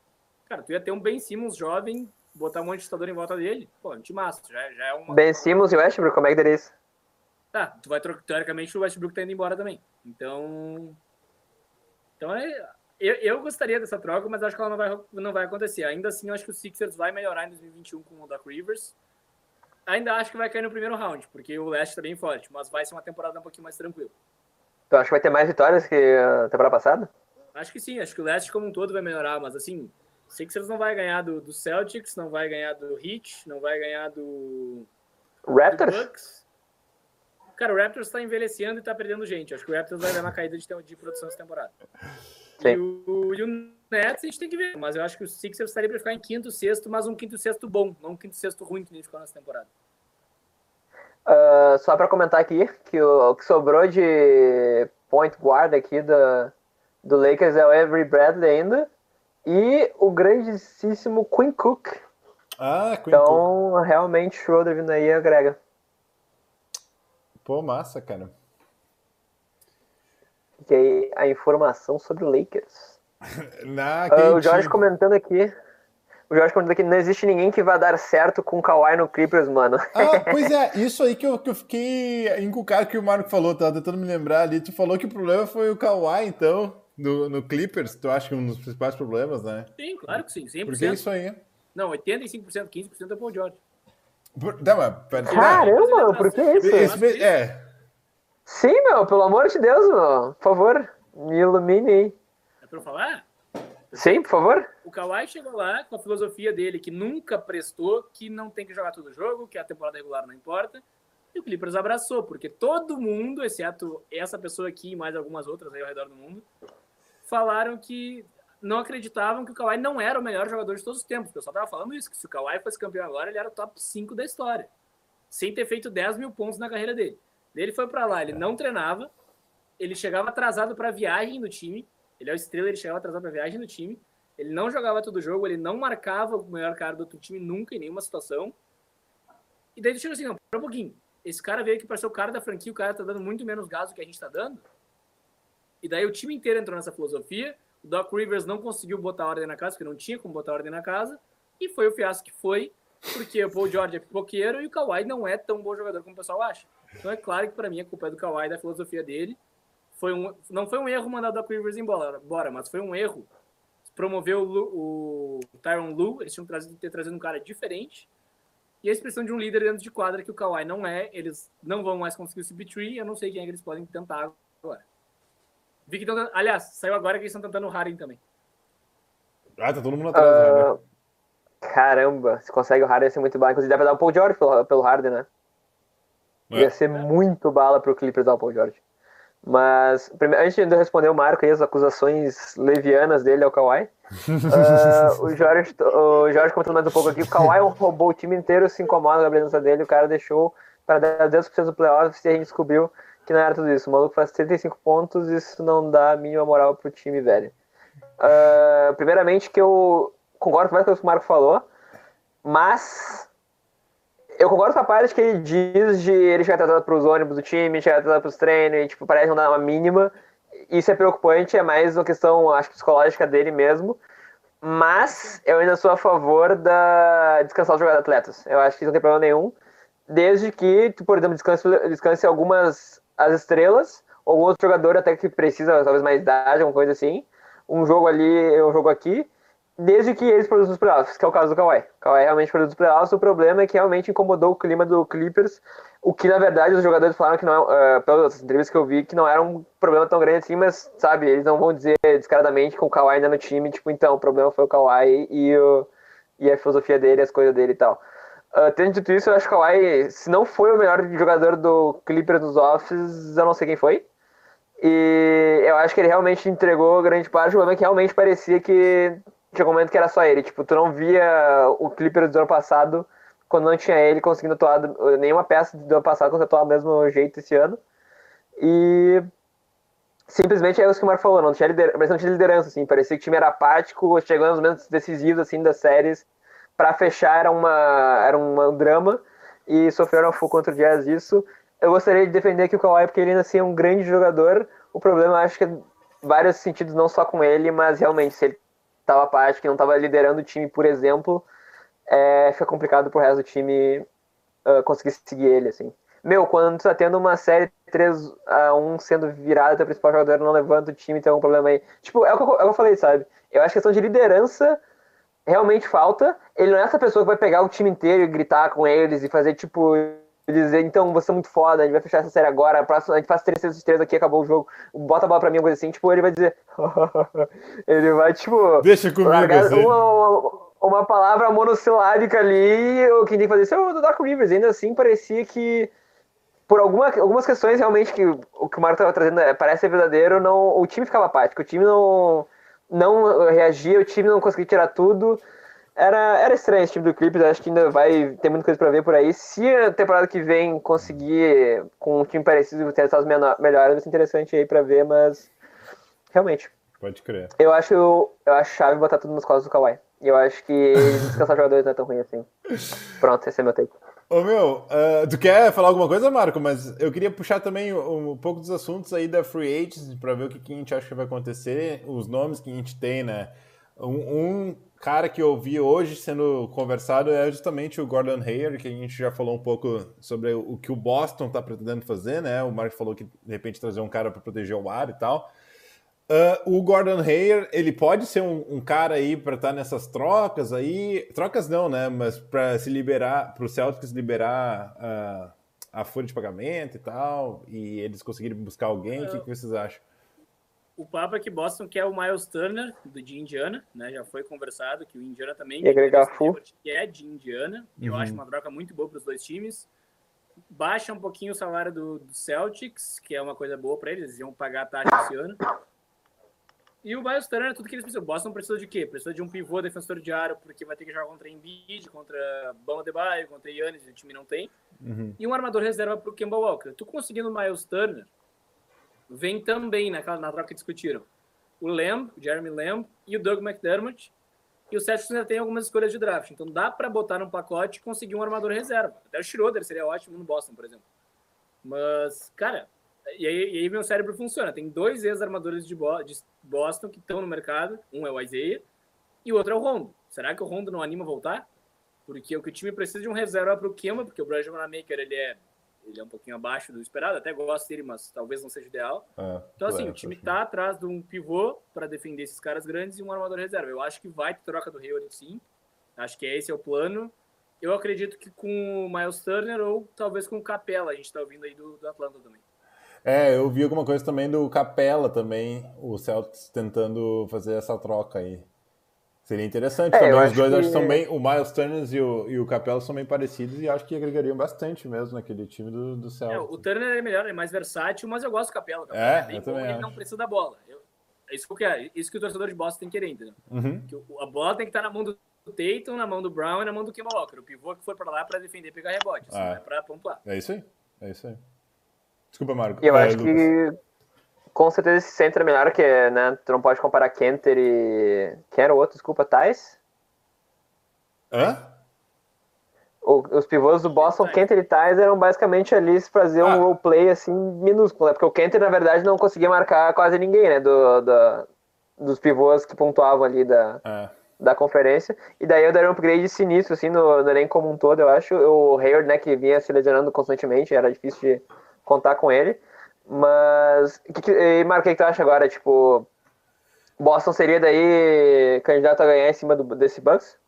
C: cara, tu ia ter um Ben Simmons jovem, botar um monte de estador em volta dele. Pô, um time massa. Já, já é uma...
B: Ben Simmons e Westbrook, como é que daria isso?
C: Tá, tu vai trocar. Teoricamente, o Westbrook tá indo embora também. Então. Então é. Eu, eu gostaria dessa troca, mas acho que ela não vai, não vai acontecer. Ainda assim, eu acho que o Sixers vai melhorar em 2021 com o Doc Rivers. Ainda acho que vai cair no primeiro round, porque o leste tá bem forte, mas vai ser uma temporada um pouquinho mais tranquila.
B: Tu acha que vai ter mais vitórias que a temporada passada?
C: Acho que sim, acho que o leste como um todo vai melhorar, mas assim, Sixers não vai ganhar do, do Celtics, não vai ganhar do Heat, não vai ganhar do,
B: Raptors?
C: do Bucks. Cara, o Raptors tá envelhecendo e tá perdendo gente. Acho que o Raptors vai dar uma caída de, de produção essa temporada.
B: Sim.
C: E o, e o Nets a gente tem que ver. Mas eu acho que o Sixers estaria pra ficar em quinto, sexto, mas um quinto, sexto bom, não um quinto, sexto ruim que nem ficou nessa temporada.
B: Ah, só pra comentar aqui que o, o que sobrou de point guard aqui da, do Lakers é o Avery Bradley ainda e o grandíssimo Quinn Cook.
A: Ah, Quinn Cook.
B: Então, realmente, Schroeder vindo aí agrega.
A: Pô, massa, cara.
B: E aí, a informação sobre o Lakers.
A: Na,
B: Ah,
A: quem
B: o Jorge comentando aqui. O Jorge comentando aqui, não existe ninguém que vá dar certo com o Kawhi no Clippers, mano.
A: Ah, pois é, isso aí que eu, que eu fiquei encucado que o Marco falou, tava tentando me lembrar ali. Tu falou que o problema foi o Kawhi, então, no, no Clippers, tu acha que um dos principais problemas, né?
C: Sim, claro que sim, 100%.
A: Porque é isso aí.
C: Não, 85%, 15% é o Paul George.
A: Por, não, mas, pera,
B: Caramba, por que isso?
A: esse, é,
B: Sim, meu, pelo amor de Deus, meu. Por favor, me ilumine aí.
C: É pra eu falar?
B: Sim, por favor.
C: O Kawhi chegou lá com a filosofia dele que nunca prestou, que não tem que jogar todo jogo, que a temporada regular não importa. E o Clippers abraçou, porque todo mundo, exceto essa pessoa aqui e mais algumas outras aí ao redor do mundo, falaram que não acreditavam que o Kawhi não era o melhor jogador de todos os tempos. O pessoal tava falando isso, que se o Kawhi fosse campeão agora, ele era o top 5 da história. Sem ter feito 10 mil pontos na carreira dele. Ele foi pra lá, ele não treinava, ele chegava atrasado pra viagem do time, ele é o estrela, ele chegava atrasado pra viagem do time, ele não jogava todo jogo, ele não marcava o melhor cara do outro time nunca, em nenhuma situação. E daí ele chegou assim, não, pera um pouquinho. Esse cara veio aqui pra ser o cara da franquia, o cara tá dando muito menos gás do que a gente tá dando. E daí o time inteiro entrou nessa filosofia. O Doc Rivers não conseguiu botar ordem na casa, porque não tinha como botar ordem na casa. E foi o fiasco que foi, porque o Paul George é pipoqueiro e o Kawhi não é tão bom jogador como o pessoal acha. Então é claro que pra mim a culpa é do Kawhi, da filosofia dele. Foi um, não foi um erro mandar o Doc Rivers embora, embora, mas foi um erro promover o, o Tyron Lu, eles tinham trazido, ter trazido um cara diferente. E eles precisam de um líder dentro de quadra que o Kawhi não é. Eles não vão mais conseguir o CP3. Eu não sei quem é que eles podem tentar agora. Vi que tão, aliás, saiu agora que eles estão tentando o Harden também.
A: Ah, tá todo mundo atrás, né?
B: Ah, caramba, se consegue o Harden ia ser muito bala. Inclusive, deve dar o Paul George pelo, pelo Harden, né?
A: É.
B: Ia ser muito bala pro Clippers dar o Paul George. Mas, prime- antes de eu responder o Marco aí, as acusações levianas dele ao Kawhi, ah, o, Jorge, o Jorge contando mais um pouco aqui, o Kawhi roubou o time inteiro, se incomoda com a presença dele, o cara deixou para dar 10% do playoffs e a gente descobriu que não era tudo isso. O maluco faz 35 pontos, isso não dá a mínima moral pro time, velho. Ah, primeiramente que eu concordo com mais coisas que o Marco falou, mas eu concordo com a parte que ele diz de ele chegar atrasado pros ônibus do time, chegar atrasado pros treinos, e tipo, parece não dar uma mínima. Isso é preocupante, é mais uma questão, acho, psicológica dele mesmo. Mas eu ainda sou a favor da descansar os jogadores atletas. Eu acho que isso não tem problema nenhum. Desde que, por exemplo, descanse, descanse algumas as estrelas, ou outro jogador até que precisa, talvez mais idade, alguma coisa assim. Um jogo ali, um jogo aqui desde que eles produzem os playoffs, que é o caso do Kawhi. Kawhi realmente produz os playoffs, o problema é que realmente incomodou o clima do Clippers, o que na verdade os jogadores falaram que não é, uh, pelas entrevistas que eu vi, que não era um problema tão grande assim, mas sabe, eles não vão dizer descaradamente com o Kawhi ainda no time, tipo, então, o problema foi o Kawhi e, o, e a filosofia dele, as coisas dele e tal. Uh, tendo dito isso, eu acho que o Kawhi, se não foi o melhor jogador do Clippers nos offs, eu não sei quem foi. E eu acho que ele realmente entregou grande parte. O problema é que realmente parecia que tinha um momento que era só ele. Tipo, tu não via o Clippers do ano passado quando não tinha ele conseguindo atuar. do- Nenhuma peça do ano passado conseguiu atuar do mesmo jeito esse ano. E simplesmente é isso que o Marco falou, não tinha, lider... parecia que não tinha liderança, assim. Parecia que o time era apático, chegando nos momentos decisivos assim, das séries. Pra fechar era, uma... era um drama. E sofreram full contra o Jazz isso. Eu gostaria de defender aqui o Kawhi, porque ele ainda assim é um grande jogador. O problema, acho que é vários sentidos, não só com ele, mas realmente, se ele tava apático, não tava liderando o time, por exemplo, é, fica complicado pro resto do time ah, conseguir seguir ele, assim. Meu, quando tu tá tendo uma série 3 a 1 sendo virada, teu principal jogador não levanta o time, tem algum problema aí. Tipo, é o que eu, é o que eu falei, sabe? Eu acho que questão de liderança realmente falta. Ele não é essa pessoa que vai pegar o time inteiro e gritar com eles e fazer, tipo, dizer, então, você é muito foda, a gente vai fechar essa série agora, a, próxima, a gente faz 3 6 3 aqui, acabou o jogo, bota a bola pra mim, coisa assim, tipo, ele vai dizer. ele vai, tipo.
A: Deixa comigo, largar
B: assim. uma, uma, palavra monossilábica ali, quem tem que fazer isso é o Doc Rivers. Ainda assim, parecia que. Por alguma, algumas questões, realmente, que o que o Marco estava trazendo é, parece ser verdadeiro, não, o time ficava apático, o time não, não reagia, o time não conseguia tirar tudo. Era, era estranho esse time do Clippers, acho que ainda vai ter muita coisa para ver por aí. Se a temporada que vem conseguir, com um time parecido, ter resultados melhores, vai ser interessante aí para ver, mas realmente.
A: Pode crer.
B: Eu acho, eu, eu acho chave botar tudo nas costas do Kawhi. Eu acho que descansar jogadores não é tão ruim assim. Pronto, esse é meu take.
A: Ô meu, uh, tu quer falar alguma coisa, Marco? Mas eu queria puxar também um, um pouco dos assuntos aí da Free Agents para ver o que, que a gente acha que vai acontecer, os nomes que a gente tem, né? Um, um cara que eu vi hoje sendo conversado é justamente o Gordon Hayer, que a gente já falou um pouco sobre o que o Boston está pretendendo fazer, né? O Mark falou que de repente trazer um cara para proteger o ar e tal. Uh, o Gordon Hayer, ele pode ser um, um cara aí para estar tá nessas trocas aí, trocas não, né? Mas para se liberar, para o Celtics liberar uh, a folha de pagamento e tal, e eles conseguirem buscar alguém, o que, que vocês acham?
C: o papo é que Boston quer o Miles Turner, do de Indiana, né? Já foi conversado que o Indiana também
B: e
C: que é de Indiana. Uhum. Eu acho uma troca muito boa para os dois times. Baixa um pouquinho o salário do, do Celtics, que é uma coisa boa para eles, eles iam pagar a taxa esse ano. E o Miles Turner é tudo que eles precisam. O Boston precisa de quê? Precisa de um pivô defensor de aro, porque vai ter que jogar contra Embiid, contra Bama de Baio, contra Yannis, o time não tem.
A: Uhum.
C: E um armador reserva para o Kemba Walker. Tu conseguindo o Miles Turner, vem também naquela, na troca que discutiram o Lamb, o Jeremy Lamb e o Doug McDermott. E o Celtics ainda tem algumas escolhas de draft. Então dá para botar num pacote e conseguir um armador reserva. Até o Schroeder seria ótimo no Boston, por exemplo. Mas, cara, e aí, e aí meu cérebro funciona. Tem dois ex-armadores de, Bo de, Boston que estão no mercado. Um é o Isaiah e o outro é o Rondo. Será que o Rondo não anima a voltar? Porque o que o time precisa de um reserva para o Kemba, porque o Brad Maker ele é ele é um pouquinho abaixo do esperado, até gosto dele, mas talvez não seja ideal.
A: É,
C: então, assim, é, o time tá atrás de um pivô para defender esses caras grandes e um armador reserva. Eu acho que vai ter troca do Hayward, sim. Acho que esse é o plano. Eu acredito que com o Miles Turner ou talvez com o Capela, a gente está ouvindo aí do, do Atlanta também.
A: É, eu vi alguma coisa também do Capela também, o Celtics tentando fazer essa troca aí. Seria interessante é, também. Os dois que... acho que são bem. O Miles Turner e o, e o Capela são bem parecidos e acho que agregariam bastante mesmo naquele time do, do Celtics.
C: É, o Turner é melhor, é mais versátil, mas eu gosto do Capela.
A: É, é
C: bem
A: eu bom, ele
C: não precisa da bola. Eu, é isso que eu quero. Isso que o torcedor de Boston tem que querer, entendeu?
A: Uhum.
C: Que a bola tem que estar na mão do Tatum, na mão do Brown e na mão do Kemba Walker. O pivô que for para lá para defender e pegar rebote, assim, ah. é para pontuar.
A: É isso aí. É isso aí. Desculpa, Marco.
B: Eu
A: é,
B: acho Lucas. que com certeza esse centro é melhor que, né? Tu não pode comparar Kenter e. Quem era o outro? Desculpa, Thais?
A: Hã?
B: O, os pivôs do Boston, Kenter e Thais, eram basicamente ali para fazer ah. um roleplay assim minúsculo, né? Porque o Kenter, na verdade, não conseguia marcar quase ninguém, né? Do, do dos pivôs que pontuavam ali da,
A: é.
B: da conferência. E daí eu daria um upgrade sinistro, assim, no, no elenco como um todo, eu acho. O Hayward, né, que vinha se lesionando constantemente, era difícil de contar com ele. Mas, que, e Marco, o que tu acha agora? Tipo, Boston seria daí candidato a ganhar em cima do, desse Bucks?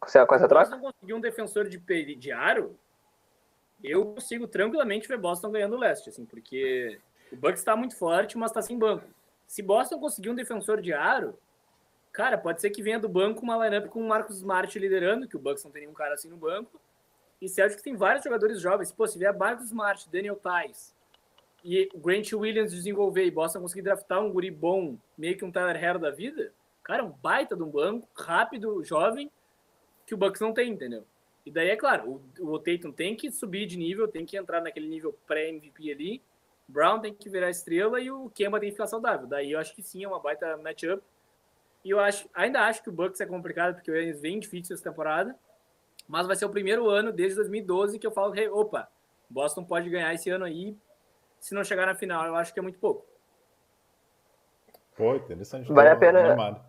B: Com essa, com essa troca? Se
C: Boston conseguir um defensor de, de aro, eu consigo tranquilamente ver Boston ganhando o leste, assim, porque o Bucks está muito forte, mas está sem banco. Se Boston conseguir um defensor de aro, cara, pode ser que venha do banco uma lineup com o Marcos Smart liderando, que o Bucks não tem nenhum cara assim no banco. E Celtics tem vários jogadores jovens. Pô, se vier Marcos Smart, Daniel Tais e o Grant Williams desenvolver e Boston conseguir draftar um guri bom, meio que um Tyler Hero da vida, cara, um baita de um banco, rápido, jovem, que o Bucks não tem, entendeu? E daí, é claro, o, o Tatum tem que subir de nível, tem que entrar naquele nível pré-MVP ali, Brown tem que virar estrela e o Kemba tem que ficar saudável. Daí eu acho que sim, é uma baita matchup. E eu acho, ainda acho que o Bucks é complicado, porque o Yannis vem difícil essa temporada, mas vai ser o primeiro ano desde 2012 que eu falo, hey, opa, Boston pode ganhar esse ano aí, se não chegar na final, eu acho que é muito pouco.
A: Pô, interessante.
B: Vale a pena.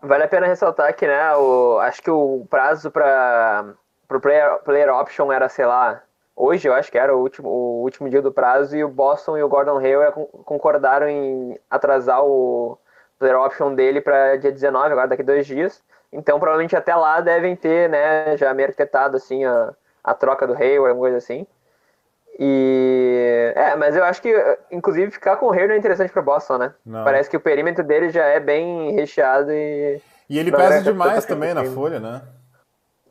B: Vale a pena ressaltar que, né, o, acho que o prazo para o player, player option era, sei lá, hoje eu acho que era o último, o último dia do prazo e o Boston e o Gordon Hayward concordaram em atrasar o player option dele para dia 19, agora daqui dois dias. Então provavelmente até lá devem ter, né, já meio arquitetado assim a, a troca do Hayward, alguma coisa assim. E. É, mas eu acho que, inclusive, ficar com o Hayward é interessante para Boston, né?
A: Não.
B: Parece que o perímetro dele já é bem recheado e.
A: E ele pesa demais também na folha, né?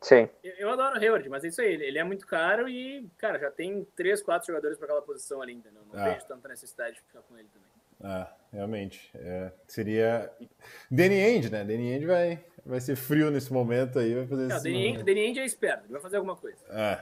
B: Sim.
C: Eu, eu adoro o Hayward, mas é isso aí. Ele, é muito caro e, cara, já tem três, quatro jogadores para aquela posição ali ainda. Não, não
A: Ah.
C: vejo tanta necessidade de ficar com ele também.
A: É, realmente. É, seria. Danny Ainge, né? Danny Ainge vai, vai ser frio nesse momento aí, vai fazer
C: Não, o
A: isso.
C: Danny Ainge- Danny Ainge é esperto, ele vai fazer alguma coisa.
A: É.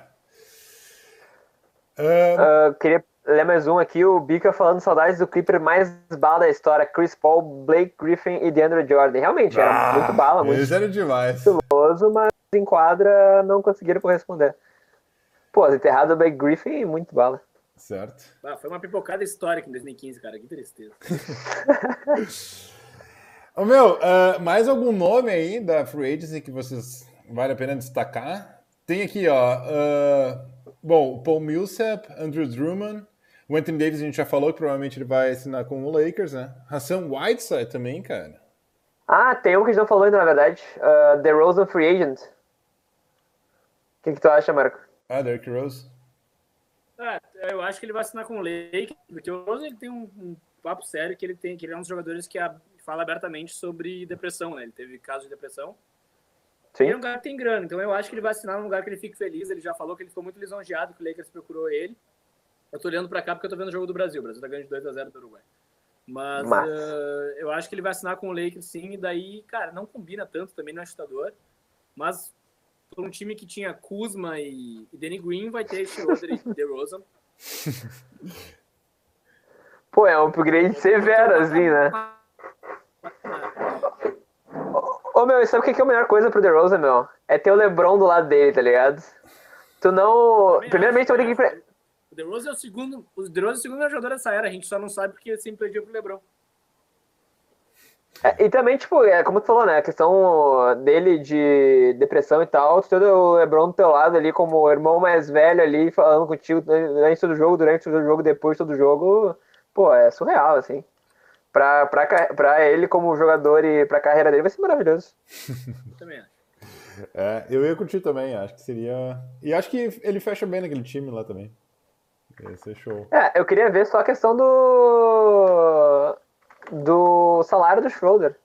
A: Ah,
B: Ah, queria ler mais um aqui, o Bica falando saudades do Clipper mais bala da história, Chris Paul, Blake Griffin e DeAndre Jordan. Realmente, era
A: ah,
B: muito bala, muito
A: Eles eram demais.
B: estiloso, mas em quadra não conseguiram corresponder. Pô, as enterradas do Blake Griffin, muito bala.
A: Certo.
C: Ah, foi uma pipocada histórica em 2015, cara. Que tristeza.
A: Ô, meu, ah, mais algum nome aí da Free Agency que vocês vale a pena destacar? Tem aqui, ó. ah, bom, o Paul Millsap, Andrew Drummond. O Anthony Davis a gente já falou que provavelmente ele vai assinar com o Lakers, né? Hassan Whiteside também, cara.
B: Ah, tem um que a gente não falou ainda, na verdade. Ah, The Rosen Free Agent. O que, que tu acha, Marco?
A: Ah, Derrick Rose.
C: Ah, eu acho que ele vai assinar com o Lake, porque o Rose ele tem um, um papo sério que ele tem, que ele é um dos jogadores que a- fala abertamente sobre depressão, né? Ele teve caso de depressão.
B: Sim.
C: Ele é um cara que tem grana, então eu acho que ele vai assinar num lugar que ele fique feliz. Ele já falou que ele ficou muito lisonjeado que o Lakers procurou ele. Eu tô olhando pra cá porque eu tô vendo o jogo do Brasil. O Brasil tá ganhando de 2x0 do Uruguai. Mas
B: Mas-
C: eh, eu acho que ele vai assinar com o Lakers sim, e daí, cara, não combina tanto, também não é chutador. Mas por um time que tinha Kuzma e, e Danny Green, vai ter Schroeder e DeRozan.
B: Pô, é um upgrade severo, assim, né? Ô, meu, sabe o que que é a melhor coisa pro DeRozan, meu? É ter o LeBron do lado dele, tá ligado? Tu não...
C: Também
B: Primeiramente, vai ter que... enfre-
C: O DeRozan é o segundo, o DeRozan é o segundo jogador dessa era, a gente só não sabe porque ele sempre perdia pro LeBron.
B: É, e também, tipo, é, como tu falou, né? A questão dele de depressão e tal, tu o LeBron do teu lado ali como o irmão mais velho ali, falando contigo antes do jogo, durante o jogo, depois do jogo, pô, é surreal, assim. Pra, pra, ele como jogador e pra carreira dele vai ser maravilhoso.
C: Eu também acho.
A: É, eu ia curtir também, acho que seria. E acho que ele fecha bem naquele time lá também. Ia ser show.
B: É, eu queria ver só a questão do. do salário do Schroeder.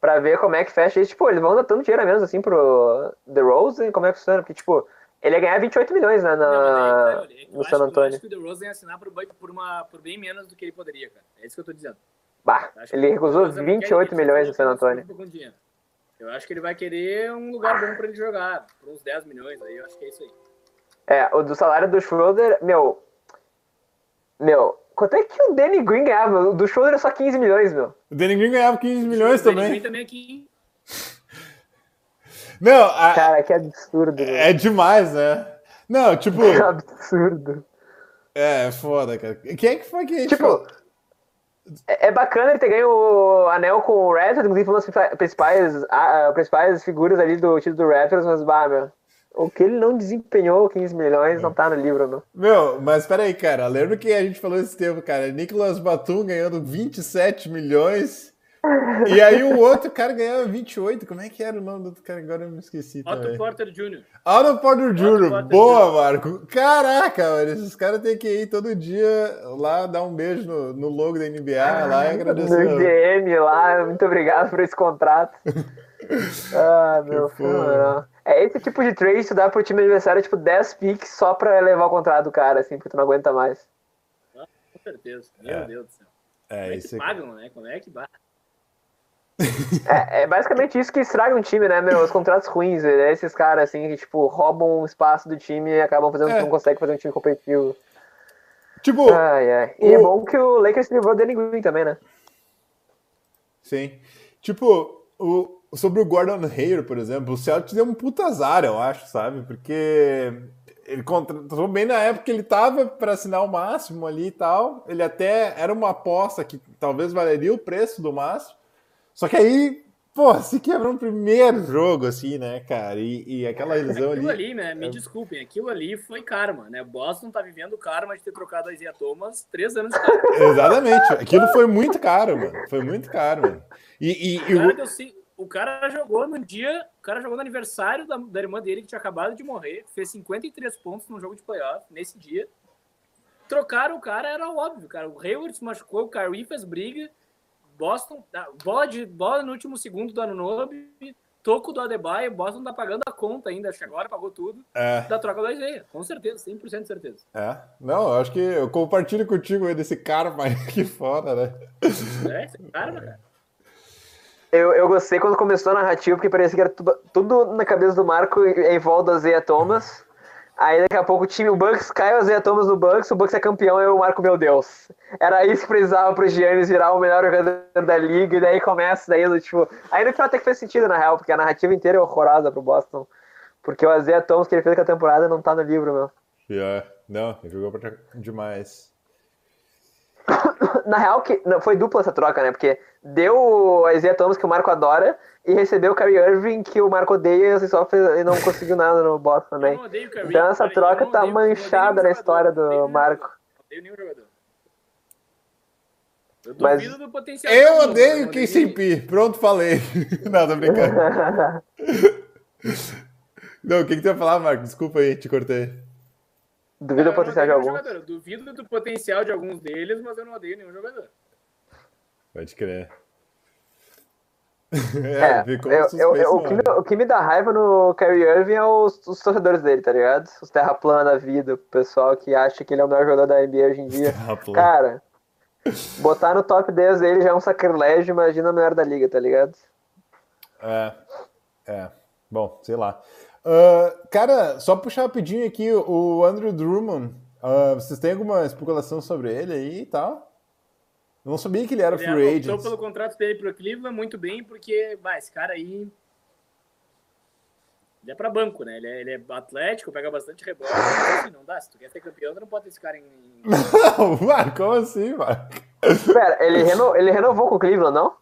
B: Pra ver como é que fecha isso. Tipo, eles vão dar tanto dinheiro mesmo assim pro The Rose, como é que funciona? Porque, tipo, ele ia ganhar 28 milhões né, na,
C: Não, olha, eu
B: no San
C: Eu
B: Antonio.
C: acho que o DeRozan ia assinar por, por, uma, por bem menos do que ele poderia, cara. É isso que eu tô dizendo.
B: Bah, ele
C: o
B: recusou
C: DeRozan não quer-
B: 28
C: ele
B: milhões no
C: só
B: San
C: dinheiro. Eu acho que ele vai querer um lugar bom pra ele jogar, por uns 10 milhões aí, eu acho que é isso aí.
B: É, o do salário do Schroeder, meu. Meu, quanto é que o Danny Green ganhava? O do Schroeder é só 15 milhões, meu.
A: O Danny Green ganhava 15 milhões
C: O Danny
A: também.
C: Green também aqui.
A: Não, a-
B: Cara, que absurdo, meu.
A: é demais, né? Não, tipo,
B: Que absurdo.
A: é foda, cara. Quem é que foi que a gente
B: Tipo,
A: falou?
B: É é bacana ele ter ganho o anel com o Raptors, inclusive foi uma das principais, a- a- principais figuras ali do título do Raptors, mas, bah, meu, o que ele não desempenhou 15 milhões não tá no livro, meu.
A: Meu, mas peraí, cara. Lembra que a gente falou esse tempo, cara? Nicolas Batum ganhando 27 milhões. E aí o outro cara ganhava 28. Como é que era o nome do outro cara? Agora eu me esqueci
C: Otto
A: também.
C: Porter Jr.
A: Otto Porter Jr.
C: Porter
A: Boa. Marco. Caraca, mano. Esses caras têm que ir todo dia lá dar um beijo no, no logo da NBA lá e
B: No
A: agradecer.
B: IGM lá, muito obrigado por esse contrato. ah, meu,
A: foda.
B: fenomenal. É esse tipo de trade que tu dá pro time adversário, tipo, 10 picks só pra levar o contrato do cara, assim, porque tu não aguenta mais.
C: Com certeza. Meu
A: É.
C: Deus do céu.
A: É,
C: Como é
A: isso
C: que pagam, né? Como é que ba-
B: É, é basicamente isso que estraga um time, né, meu? Os contratos ruins, né? Esses caras, assim, que, tipo, roubam o espaço do time e acabam fazendo,
A: É.
B: não conseguem fazer um time competitivo.
A: Tipo,
B: Ai, ai. E é
A: o-
B: bom que o Lakers se livrou do Danny Green também, né?
A: Sim. Tipo, o, sobre o Gordon Hayward, por exemplo, o Celtics deu um puta azar, eu acho, sabe? Porque ele contratou bem na época que ele tava para assinar o máximo ali e tal. Ele até era uma aposta que talvez valeria o preço do máximo. Só que aí, pô, se quebrou no primeiro jogo, assim, né, cara? E, e aquela lesão
C: Aquilo
A: ali.
C: ali, né? Me desculpem, aquilo ali foi karma, né? Boston tá vivendo karma de ter trocado a Isaiah Thomas três anos atrás.
A: Exatamente. Aquilo foi muito caro, mano. Foi muito caro, mano. E, e-
C: O cara deu, cin- o cara jogou no dia, o cara jogou no aniversário da, da irmã dele que tinha acabado de morrer, fez 53 pontos no jogo de playoff nesse dia. Trocaram o cara, era óbvio, cara. O Hayward se machucou, o Kyrie fez briga, Boston, ah, bola, de, bola no último segundo do ano novo, toco do Adebayo, Boston tá pagando a conta ainda, acho que agora pagou tudo,
A: É.
C: da troca do Isaiah, com certeza, 100% de certeza.
A: É. Não, eu acho que eu compartilho contigo aí desse cara, mas aqui fora, né?
C: É, esse cara, cara.
B: Eu, eu gostei quando começou a narrativa, porque parecia que era tudo, tudo na cabeça do Marco em volta do Zé Thomas. Aí daqui a pouco o time, o Bucks cai o Zé Thomas no Bucks, o Bucks é campeão e o Marco, meu Deus. Era isso que precisava pro Giannis virar o melhor jogador da liga, e daí começa, daí, tipo. Aí no final até que fez sentido, na real, porque a narrativa inteira é horrorosa pro Boston. Porque o Isaiah Thomas que ele fez com a temporada não tá no livro, meu.
A: Yeah. Não, ele jogou pra... demais.
B: Na real, que não, foi dupla essa troca, né? Porque deu o Isaiah Thomas, que o Marco adora, e recebeu o Kyrie Irving, que o Marco odeia e, só fez, e não conseguiu nada no Boston
C: o Kyrie,
B: Então essa troca tá
C: odeio-
B: manchada na história
C: jogador,
B: do
C: odeio
B: Marco.
C: Não odeio nenhum jogador. Eu
B: Mas-
C: duvido do potencial.
A: Eu
C: do time,
A: odeio o
C: odeio
A: KCP. Pronto, falei. Tô brincando. Não, o que, que tu ia falar, Marco? Desculpa aí, te cortei.
B: Duvido o
C: Eu não
B: potencial de alguns.
C: duvido do potencial de alguns deles, mas eu não odeio nenhum jogador.
A: Pode crer.
B: É,
A: ficou
B: eu- eu- eu- o, que me, o que me dá raiva no Kyrie Irving é os, os torcedores dele, tá ligado? Os terra plana da vida, o pessoal que acha que ele é o melhor jogador da NBA hoje em dia. Cara, botar no top 10 dele já é um sacrilégio, imagina o melhor da liga, tá ligado?
A: É, é. Bom, sei lá. Ah, cara, só puxar rapidinho aqui o Andrew Drummond. ah, vocês têm alguma especulação sobre ele aí e tal? Eu não sabia que ele era
C: Ele
A: free
C: optou
A: agent.
C: pelo contrato dele pro Cleveland muito bem, porque, bah, esse cara aí. Ele é pra banco, né? Ele é, ele é atlético, pega bastante rebote. mas, assim, não dá. Se tu quer ser campeão, tu não pode ter esse cara em.
A: Não, Marco, como assim, Marco?
B: Pera, ele, reno, ele renovou com o Cleveland, não?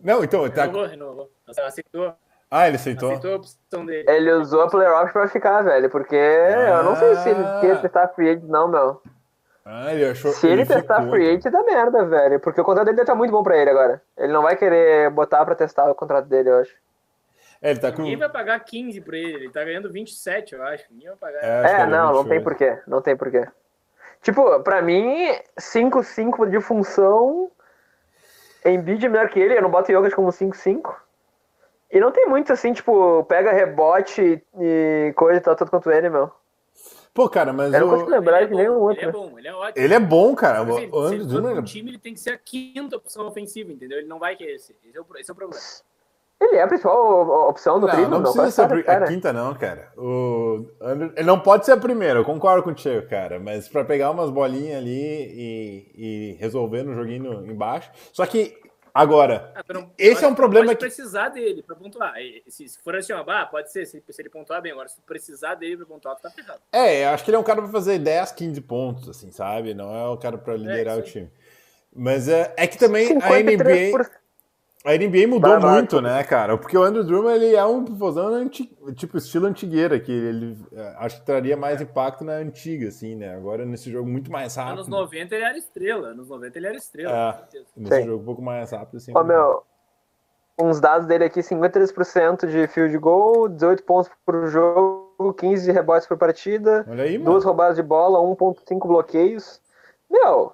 A: Não, então, ele tá...
C: Renovou, renovou. Aceitou,
A: Ah, ele aceitou?
C: aceitou a opção dele.
B: Ele usou a player option pra ficar, velho, porque eu não sei se ele
A: Ah.
B: quer testar free agent, não, meu.
A: Ah, ele achou...
B: Se ele, testar
A: ficou,
B: free agent, dá merda, velho, porque o contrato dele tá muito bom pra ele agora. Ele não vai querer botar pra testar o contrato dele, eu acho.
A: É, ele tá com...
C: Ninguém vai pagar 15 pra ele. Ele tá ganhando 27, eu acho. Ninguém vai pagar.
A: É,
B: É,
A: ele
B: não, não
A: 28.
B: tem porquê. Não tem porquê. Tipo, pra mim, 5-5 de função. Embiid é melhor que ele, eu não boto Jokic como 5-5. E não tem muito assim, tipo, pega rebote e coisa e tal, tudo quanto ele, meu.
A: Pô, cara, mas
B: Eu não
A: o...
B: lembrar de
C: bom,
B: nenhum
C: Ele
B: outro.
C: é bom, ele é ótimo.
A: ele é bom, cara.
C: Mas, assim,
A: O
C: ele
A: é-
C: time, ele tem que ser a quinta opção ofensiva, entendeu? Ele não vai querer ser. Esse é o, esse é o problema.
B: Ele é a principal opção do
A: Não,
B: Cleveland,
A: não
B: meu.
A: precisa ser a,
B: cada
A: pri- a
B: cara.
A: quinta, não, cara. O Andrew- Ele não pode ser a primeira, eu concordo contigo, cara. Mas pra pegar umas bolinhas ali e, e resolver no joguinho embaixo. Só que, agora,
C: Ah, não-
A: Esse é um problema
C: pode
A: que-
C: precisar dele pra pontuar. Se, se for assim, ó, bah, pode ser, se, se ele pontuar bem. Agora, se tu precisar dele pra pontuar, tu tá ferrado.
A: é, eu acho que ele é um cara pra fazer 10, 15 pontos, assim, sabe? Não é o cara pra liderar o
C: isso aí.
A: time. Mas é, é que também a NBA,
B: 53%.
A: A NBA mudou
B: Vai, vai,
A: muito, né, cara? Porque o Andrew Drummond, ele é um pivôzão anti, tipo estilo antigueira, que ele é, acho que traria mais impacto na antiga, assim, né? Agora nesse jogo muito mais rápido.
C: Anos 90 ele era estrela. Anos 90 ele era estrela,
A: É. Nesse
B: Sim.
A: jogo um pouco mais rápido, assim.
B: Ó, meu, uns dados dele aqui, 53% de field goal, 18 pontos por jogo, 15 rebotes por partida,
A: Olha aí,
B: duas roubadas de bola, 1.5 bloqueios. Meu,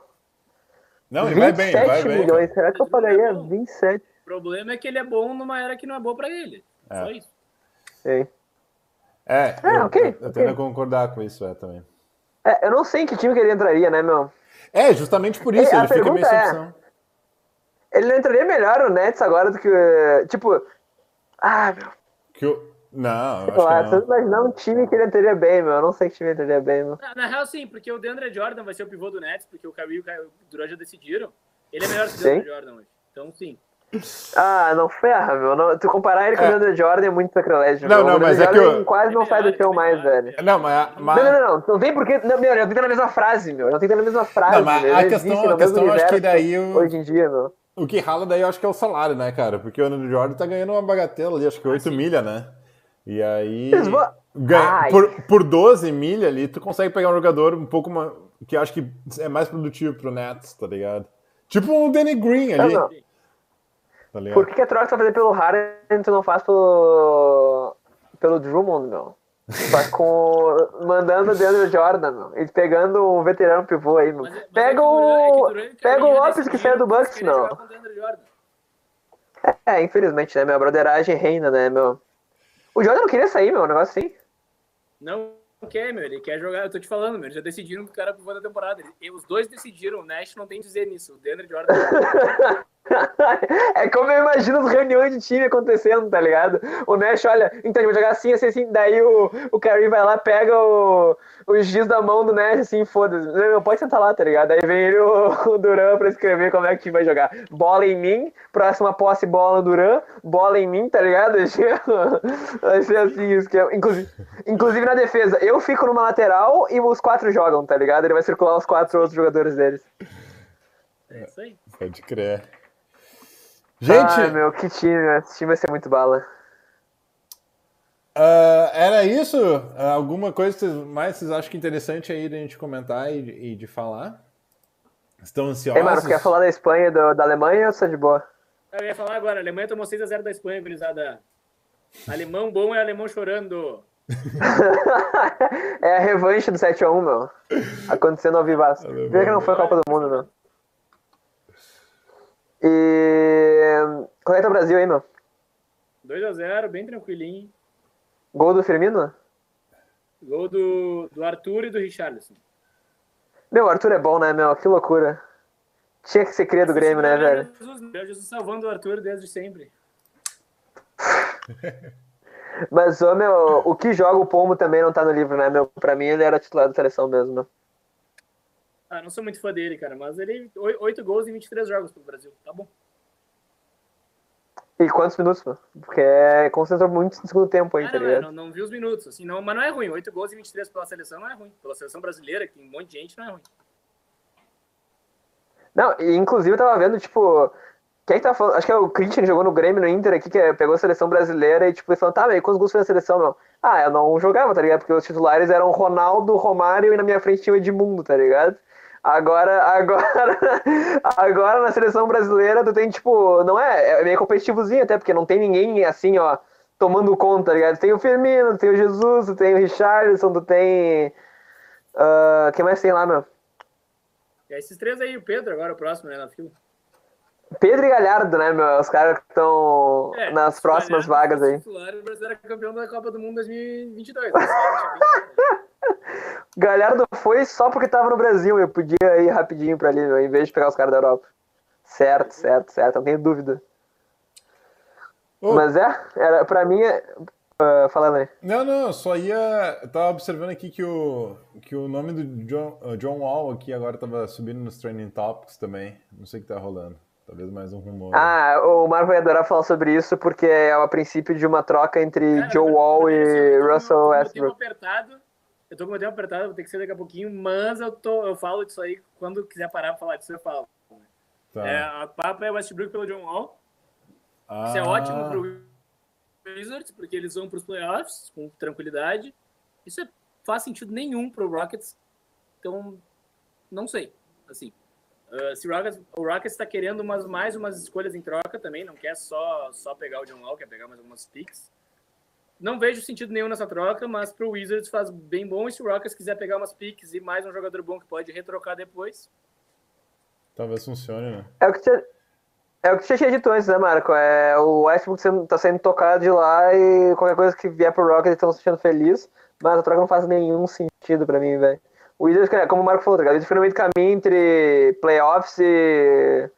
A: Não, ele vai
B: 27
A: bem, vai bem.
B: milhões.
A: cara.
B: Será que eu falei? É 27.
C: O problema é que ele é bom numa era que não é boa pra ele.
A: É.
C: Só isso.
B: Sim.
A: É,
B: É,
A: eu,
B: ok,
A: eu, eu
B: ok.
A: tendo a concordar com isso, é, também.
B: É, eu não sei em que time que ele entraria, né, meu?
A: É, justamente por isso,
B: É, a
A: ele fica meio sem
B: é-
A: opção.
B: Ele não entraria melhor no Nets agora do que. Tipo. Ah, meu.
A: Que eu... Não, eu
B: Sei lá,
A: acho que não.
B: imaginar um time que ele entraria bem, meu. Eu não sei que time ele entraria bem, meu.
C: Na, na real, sim, porque o DeAndre Jordan vai ser o pivô do Nets, porque o Kyrie e o Durant já decidiram. Ele é melhor que o. DeAndre Jordan hoje. Então, sim.
B: Ah, não ferra, meu. Não- tu comparar ele com
A: É.
B: o DeAndre Jordan é muito sacrilégio.
A: Não,
B: meu.
A: não,
B: o
A: mas
B: DeAndre
A: é que
B: Jordan
A: eu-
B: quase não sai do chão mais, velho.
C: é.
A: Não, mas, mas...
B: Não, não, não, não. Não vem porque. Não, meu, não tem que estar na mesma frase, meu. Não tem que estar na mesma frase.
A: Não, mas
B: meu.
A: a questão- a questão, acho que daí o-
B: Hoje em dia, meu.
A: O que rala daí eu acho que é o salário, né, cara? Porque o Andrew Jordan tá ganhando uma bagatela ali, acho que 8 milha, né? E aí.
B: Vão-
A: ganha- por, por 12 milha ali, tu consegue pegar um jogador um pouco mais. que eu acho que é mais produtivo pro Nets, tá ligado? Tipo um Danny Green
B: Não,
A: ali.
B: não.
A: Tá ligado?
B: Por que, que a troca tu vai fazer pelo Harden e tu não faz pelo. pelo Drummond, meu? Tá com. mandando o Deandre Jordan, meu. E pegando um veterano pivô aí, meu.
C: Mas é- mas é
B: Pega
C: é que
B: o. Pega o Lopes que saiu do Bucks,
C: queria
B: meu.
C: jogar com o DeAndre Jordan.
B: É, infelizmente, né, meu? A broderagem reina, né, meu? O Jordan não queria sair, meu, um negócio assim.
C: Não quer, meu. Ele quer jogar. Eu tô te falando, meu. Eles já decidiram que o cara pivô da temporada. Ele- e os dois decidiram. O Nash não tem que dizer nisso. O DeAndre Jordan.
B: é como eu imagino as reuniões de time acontecendo, tá ligado? O Nash, olha, então a gente vai jogar assim, assim, assim. Daí o, o Curry vai lá, pega o, o giz da mão do Nash, assim, foda-se. Não, Pode sentar lá, tá ligado? Aí vem ele, o, o Duran, pra escrever como é que o time vai jogar. Bola em mim, próxima posse, bola no Duran, bola em mim, tá ligado? Vai ser assim, isso que é. Inclusive, inclusive na defesa, eu fico numa lateral e os quatro jogam, tá ligado? Ele vai circular os quatro outros jogadores deles.
C: É isso aí.
A: Pode crer. Gente,
B: Ai, meu, que time, né? esse time vai ser muito bala.
A: ah, era isso? Ah, alguma coisa que vocês- mais vocês acham que é interessante aí da gente comentar e, de- e de falar? Estão ansiosos?
B: Ei, Marcos, quer falar da Espanha e do- da Alemanha ou você tá de boa?
C: Eu ia falar agora. A Alemanha tomou 6x0 da Espanha, gurizada. Alemão bom é alemão chorando.
B: é a revanche do 7x1, meu. Acontecendo ao vivaço.
A: Alemão.
B: Vê que não foi a Copa do Mundo, meu. E. Qual é o Brasil aí, meu?
C: 2x0, bem tranquilinho.
B: Gol do Firmino?
C: Gol do, do Arthur e do Richarlison.
B: Meu, o Arthur é bom, né, meu? Que loucura. Tinha que ser cria do Grêmio, né, velho?
C: Jesus, Jesus salvando o Arthur desde sempre.
B: Mas, ô, meu, o que joga o Pombo também não tá no livro, né, meu? Pra mim ele era titular da seleção mesmo, meu.
C: Ah, não sou muito fã dele, cara, mas ele. 8 gols em 23 jogos pro Brasil. Tá bom.
B: E quantos minutos, meu? Porque concentrou muito no segundo tempo aí,
C: Ah,
B: tá
C: não, é,
B: ligado?
C: não, não vi os minutos, assim, não, mas não é ruim. 8 gols em 23 pela seleção não é ruim. Pela seleção brasileira, que tem um monte de gente, não é ruim.
B: Não, e inclusive eu tava vendo, tipo, quem é que tava falando? Acho que é o Christian que jogou no Grêmio no Inter aqui, que é- pegou a seleção brasileira e, tipo, ele falou, tá, mas quantos gols foi na seleção, meu? Ah, eu não jogava, tá ligado? Porque os titulares eram Ronaldo, Romário e na minha frente tinha o Edmundo, tá ligado? Agora, agora, agora na seleção brasileira tu tem, tipo, não é, é meio competitivozinho até, porque não tem ninguém assim, ó, tomando conta, tá ligado? Tem o Firmino, tem o Jesus, tem o Richarlison, tu tem. ah, quem mais tem lá, meu?
C: E esses três aí, o Pedro agora, o próximo, né, na fila.
B: Pedro e Galhardo, né, meu? Os caras que estão
C: É,
B: nas próximas
C: Galhardo
B: vagas aí.
C: Titular, o Brasil era campeão da Copa do Mundo 2022. né? É
B: Galhardo foi só porque tava no Brasil. Eu podia ir rapidinho pra ali, meu, em vez de pegar os caras da Europa. Certo, certo, certo. Não tenho dúvida.
A: Ô,
B: Mas é, era, pra mim, é... ah, falando aí.
A: Não, não, eu só ia. Eu tava observando aqui que o, que o nome do John, uh, John Wall aqui agora tava subindo nos trending topics também. Não sei o que tá rolando. Talvez mais um rumor.
B: Ah, o Marco vai adorar falar sobre isso porque é a princípio de uma troca entre
C: Cara,
B: Joe
C: eu-
B: Wall e Russell
C: eu tô com o tempo
B: Westbrook.
C: apertado. Eu tô com o tempo apertado, vou ter que ser daqui a pouquinho, mas eu, tô, eu falo disso aí. Quando quiser parar pra falar disso, eu falo.
A: Tá.
C: É, a papo é Westbrook pelo John Wall.
A: Ah,
C: Isso é ótimo pro Wizards, porque eles vão pros playoffs com tranquilidade. Isso é, faz sentido nenhum pro Rockets. Então, não sei. Assim, uh, se o Rockets, o Rockets tá querendo umas, mais umas escolhas em troca também, não quer só, só pegar o John Wall, quer pegar mais algumas picks. Não vejo sentido nenhum nessa troca, mas pro Wizards faz bem bom. E se o Rockets quiser pegar umas picks e mais um jogador bom que pode retrocar depois,
A: Talvez funcione, né?
B: É o que tinha, é o que tinha tinha dito antes, né, Marco? É, o Westbrook sendo- tá sendo tocado de lá e qualquer coisa que vier pro Rocket eles estão se sentindo feliz, mas a troca não faz nenhum sentido pra mim, velho. O Wizards, como o Marco falou, tá ligado? Eles ficam no meio do caminho entre playoffs e.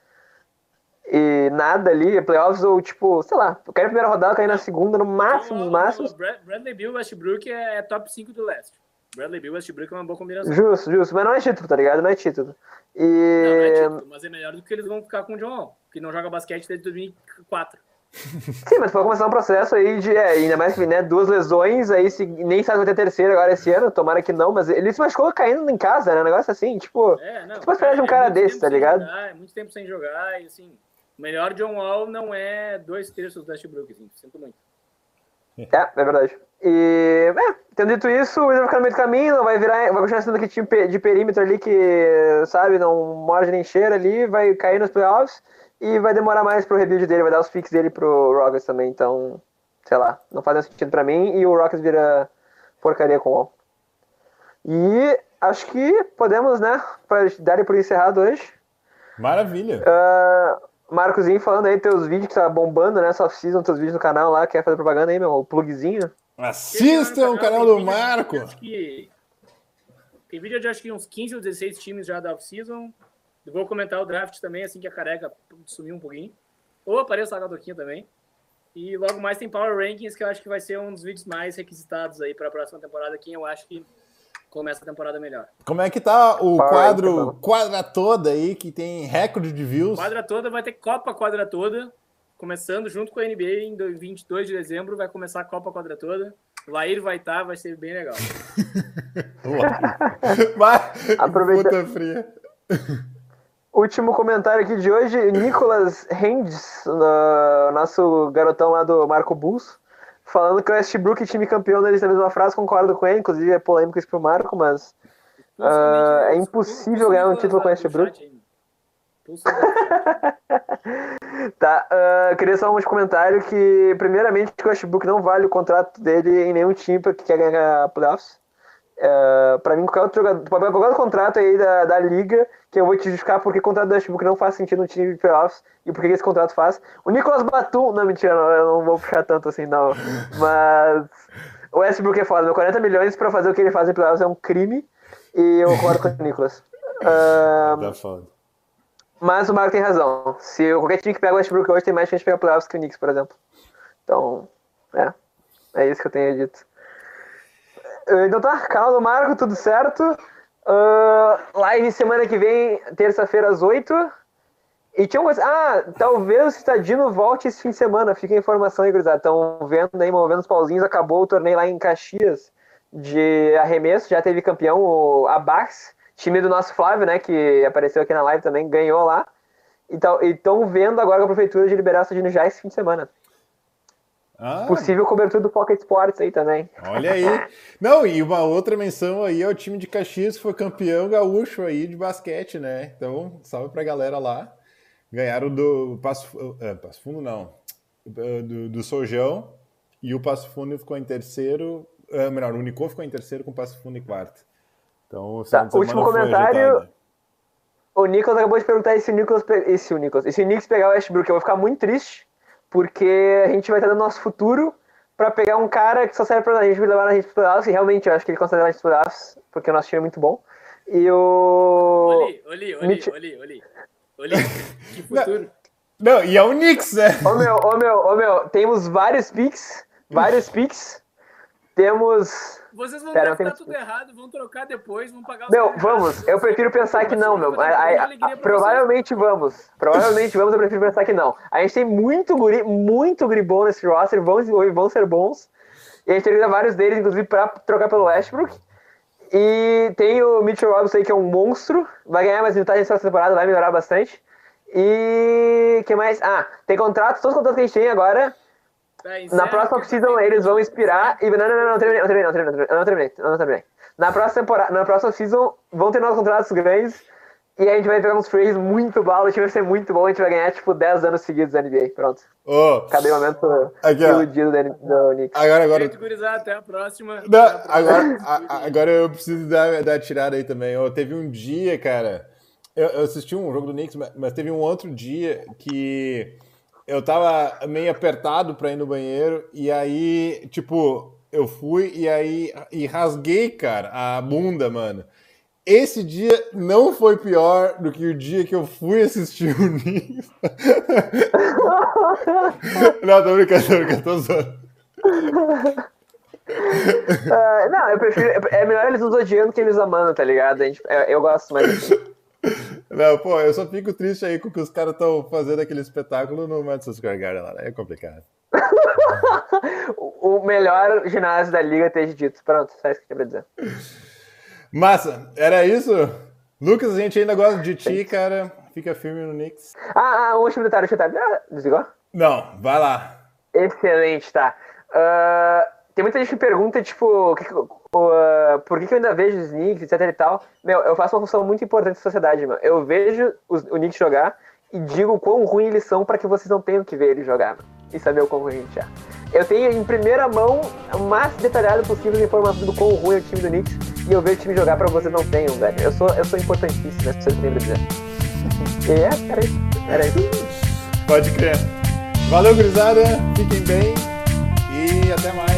B: e nada ali, playoffs ou tipo, sei lá, cair na primeira rodada, cair na segunda, no máximo, no
C: o-
B: máximo.
C: o Brad- Bradley Bill e Westbrook é, é top 5 do leste. Bradley Bill e Westbrook é uma boa combinação.
B: Justo, justo, mas não é título, tá ligado? Não é título.
C: Não, não é
B: E.
C: título, mas é melhor do que eles vão ficar com o John Wall, que não joga basquete desde 2004.
B: Sim, mas pode começar um processo aí de, é, ainda mais que, né, duas lesões, aí se, nem sabe se vai ter terceira agora esse ano, tomara que não, mas ele se machucou caindo em casa, né, um negócio assim, tipo,
C: É, não.
B: Tu pode esperar de um cara
C: muito
B: desse, tá ligado?
C: jogar, é muito tempo sem jogar, e assim, o melhor John Wall não é dois terços do Westbrook, assim, sinto muito.
B: é, é verdade. E, é, tendo dito isso, o Wizards vai ficar no meio do caminho, não vai virar, vai continuar sendo aquele time de perímetro ali que, sabe, não morde nem cheira ali, vai cair nos playoffs, E vai demorar mais pro rebuild dele, vai dar os picks dele pro Rockets também, então, sei lá, não faz sentido pra mim e o Rockets vira porcaria com o Wall. E acho que podemos, né, dar por encerrado hoje.
A: Maravilha.
B: Uh, Marcozinho falando aí teus vídeos que tá bombando, né? Só season, teus vídeos no canal lá, quer fazer propaganda aí, meu? O plugzinho.
A: Assistam o canal do Marco.
C: Que... Tem vídeo de acho que uns 15 ou 16 times já da off-season. Vou comentar o draft também, assim que a careca sumir um pouquinho. Ou apareça a Gadoquinha também. E logo mais tem Power Rankings, que eu acho que vai ser um dos vídeos mais requisitados aí para a próxima temporada, quem eu acho que começa a temporada melhor.
A: Como é que tá o Power quadro Quadra Toda aí, que tem recorde de views?
C: Quadra Toda vai ter Copa Quadra Toda, começando junto com a NBA em 22 de dezembro, vai começar a Copa Quadra Toda. Lair vai estar, tá, vai ser bem legal.
B: Aproveita... Puta fria. Último comentário aqui de hoje, Nicolas Rendes, nosso garotão lá do Marco Bulls, falando que o Westbrook time campeão deles na mesma frase, concordo com ele, inclusive é polêmico isso pro Marco, mas uh, é impossível ganhar um título com o Westbrook. tá, uh, queria só um comentário que, primeiramente, que o Westbrook não vale o contrato dele em nenhum time que quer ganhar playoffs. Uh, pra mim, qualquer outro jogador, qualquer outro contrato aí da, da liga, que eu vou te justificar porque o contrato do Westbrook não faz sentido no time de playoffs e por que esse contrato faz. O Nicolas Batum, não, mentira, não, eu não vou puxar tanto assim, não. Mas o Westbrook é foda, meu 40 milhões pra fazer o que ele faz em playoffs é um crime e eu concordo com o Nicolas. Uh, tá foda. Mas o Marco tem razão. Se qualquer time que pega o Westbrook hoje tem mais chance de pegar playoffs que o Knicks, por exemplo. Então, é. É isso que eu tenho dito. Eh, então tá, canal do Marco, tudo certo. Uh, live semana que vem, terça-feira às 8. E tinha uma coisa. Ah, talvez o Citadino volte esse fim de semana. Fica a informação aí, gurizada. Estão vendo aí, movendo os pauzinhos. Acabou o torneio lá em Caxias de arremesso. Já teve campeão o Abax, time do nosso Flávio, né? Que apareceu aqui na live também, ganhou lá. E estão vendo agora com a prefeitura de liberar o Citadino já esse fim de semana. Ah. Possível cobertura do Pocket Sports aí também.
A: Olha aí. Não, e uma outra menção aí é o time de Caxias que foi campeão gaúcho aí de basquete, né? Então, salve pra galera lá. Ganharam do Passo, uh, Passo Fundo, não. Do, do Sojão. E o Passo Fundo ficou em terceiro. Uh, melhor, o Unicô ficou em terceiro com o Passo Fundo em quarto. Então, o
B: tá, último comentário. O Nicolas acabou de perguntar se o Nicolas, esse o Nicolas, se o Knicks pegar o Westbrook, eu vou ficar muito triste porque a gente vai estar no nosso futuro para pegar um cara que só serve para a gente levar na gente para playoffs, e realmente eu acho que ele consegue levar a gente para playoffs, porque o nosso time é muito bom. E o.
C: Oli, Oli, Oli, Mitch... Oli, Oli. Oli, que futuro.
A: Não, não, e é o Knicks, né?
B: Ô meu, ô meu, ô meu, temos vários picks, vários picks. Temos
C: vocês vão Pera, tenho... tudo errado, vão trocar depois, vão pagar os
B: Meu, vamos. Eu prefiro pensar que não, meu. A, a, provavelmente vamos. Provavelmente vamos, eu prefiro pensar que não. A gente tem muito guri, muito guri bom nesse roster, vão vão ser bons. E a gente tem vários deles, inclusive, pra trocar pelo Westbrook. E tem o Mitchell Robinson aí, que é um monstro. Vai ganhar mais minutagem nessa temporada, vai melhorar bastante. E. que mais? Ah, tem contratos, todos os contratos que a gente tem agora é, na próxima off-season eles vão inspirar. E... Não, não, não, não, terminei, não terminei, não terminei, não terminei, não terminei. Na próxima temporada, na próxima season vão ter novos contratos grandes. E a gente vai pegar uns trades muito bons, o time vai ser muito bom, a gente vai ganhar tipo 10 anos seguidos da NBA. Pronto. Oh. Cadê o momento Aqui, iludido do, do Knicks?
A: Agora, agora.
C: Até a próxima.
A: Não, a próxima. Agora, a, agora eu preciso dar, dar a tirada aí também. Oh, teve um dia, cara. Eu, eu assisti um jogo do Knicks, mas teve um outro dia que eu tava meio apertado pra ir no banheiro, e aí, tipo, eu fui e aí e rasguei, cara, a bunda, mano. Esse dia não foi pior do que o dia que eu fui assistir o Knicks. não, tô brincando, tô brincando, tô zoando.
B: Uh, não, eu prefiro. É melhor eles nos odiando que eles amando, tá ligado? A gente, eu, eu gosto mais.
A: Não, pô, eu só fico triste aí com que os caras estão fazendo aquele espetáculo no Madison Square Garden lá. Né? É complicado.
B: o melhor ginásio da liga ter dito. Pronto, só isso que eu queria dizer.
A: Massa, era isso? Lucas, a gente ainda gosta de ti, cara. Fica firme no Knicks.
B: Ah, ah, um último detalhe, deixa eu ah, desligou?
A: Não, vai lá.
B: Excelente, tá. Uh, tem muita gente que pergunta, tipo, que, uh, por que, que, eu ainda vejo os Knicks, etc e tal. Meu, eu faço uma função muito importante na sociedade, meu. Eu vejo os, o Knicks jogar e digo quão ruim eles são para que vocês não tenham que ver eles jogar e saber o quão ruim a gente é. Eu tenho em primeira mão o mais detalhado possível as informações do quão ruim é o time do Knicks e eu ver o time jogar para vocês não tenham, velho. Eu sou, eu sou importantíssimo, né? Vocês lembram dizer. E é, era isso. Era isso.
A: Pode crer. Valeu, gurizada. Fiquem bem e até mais.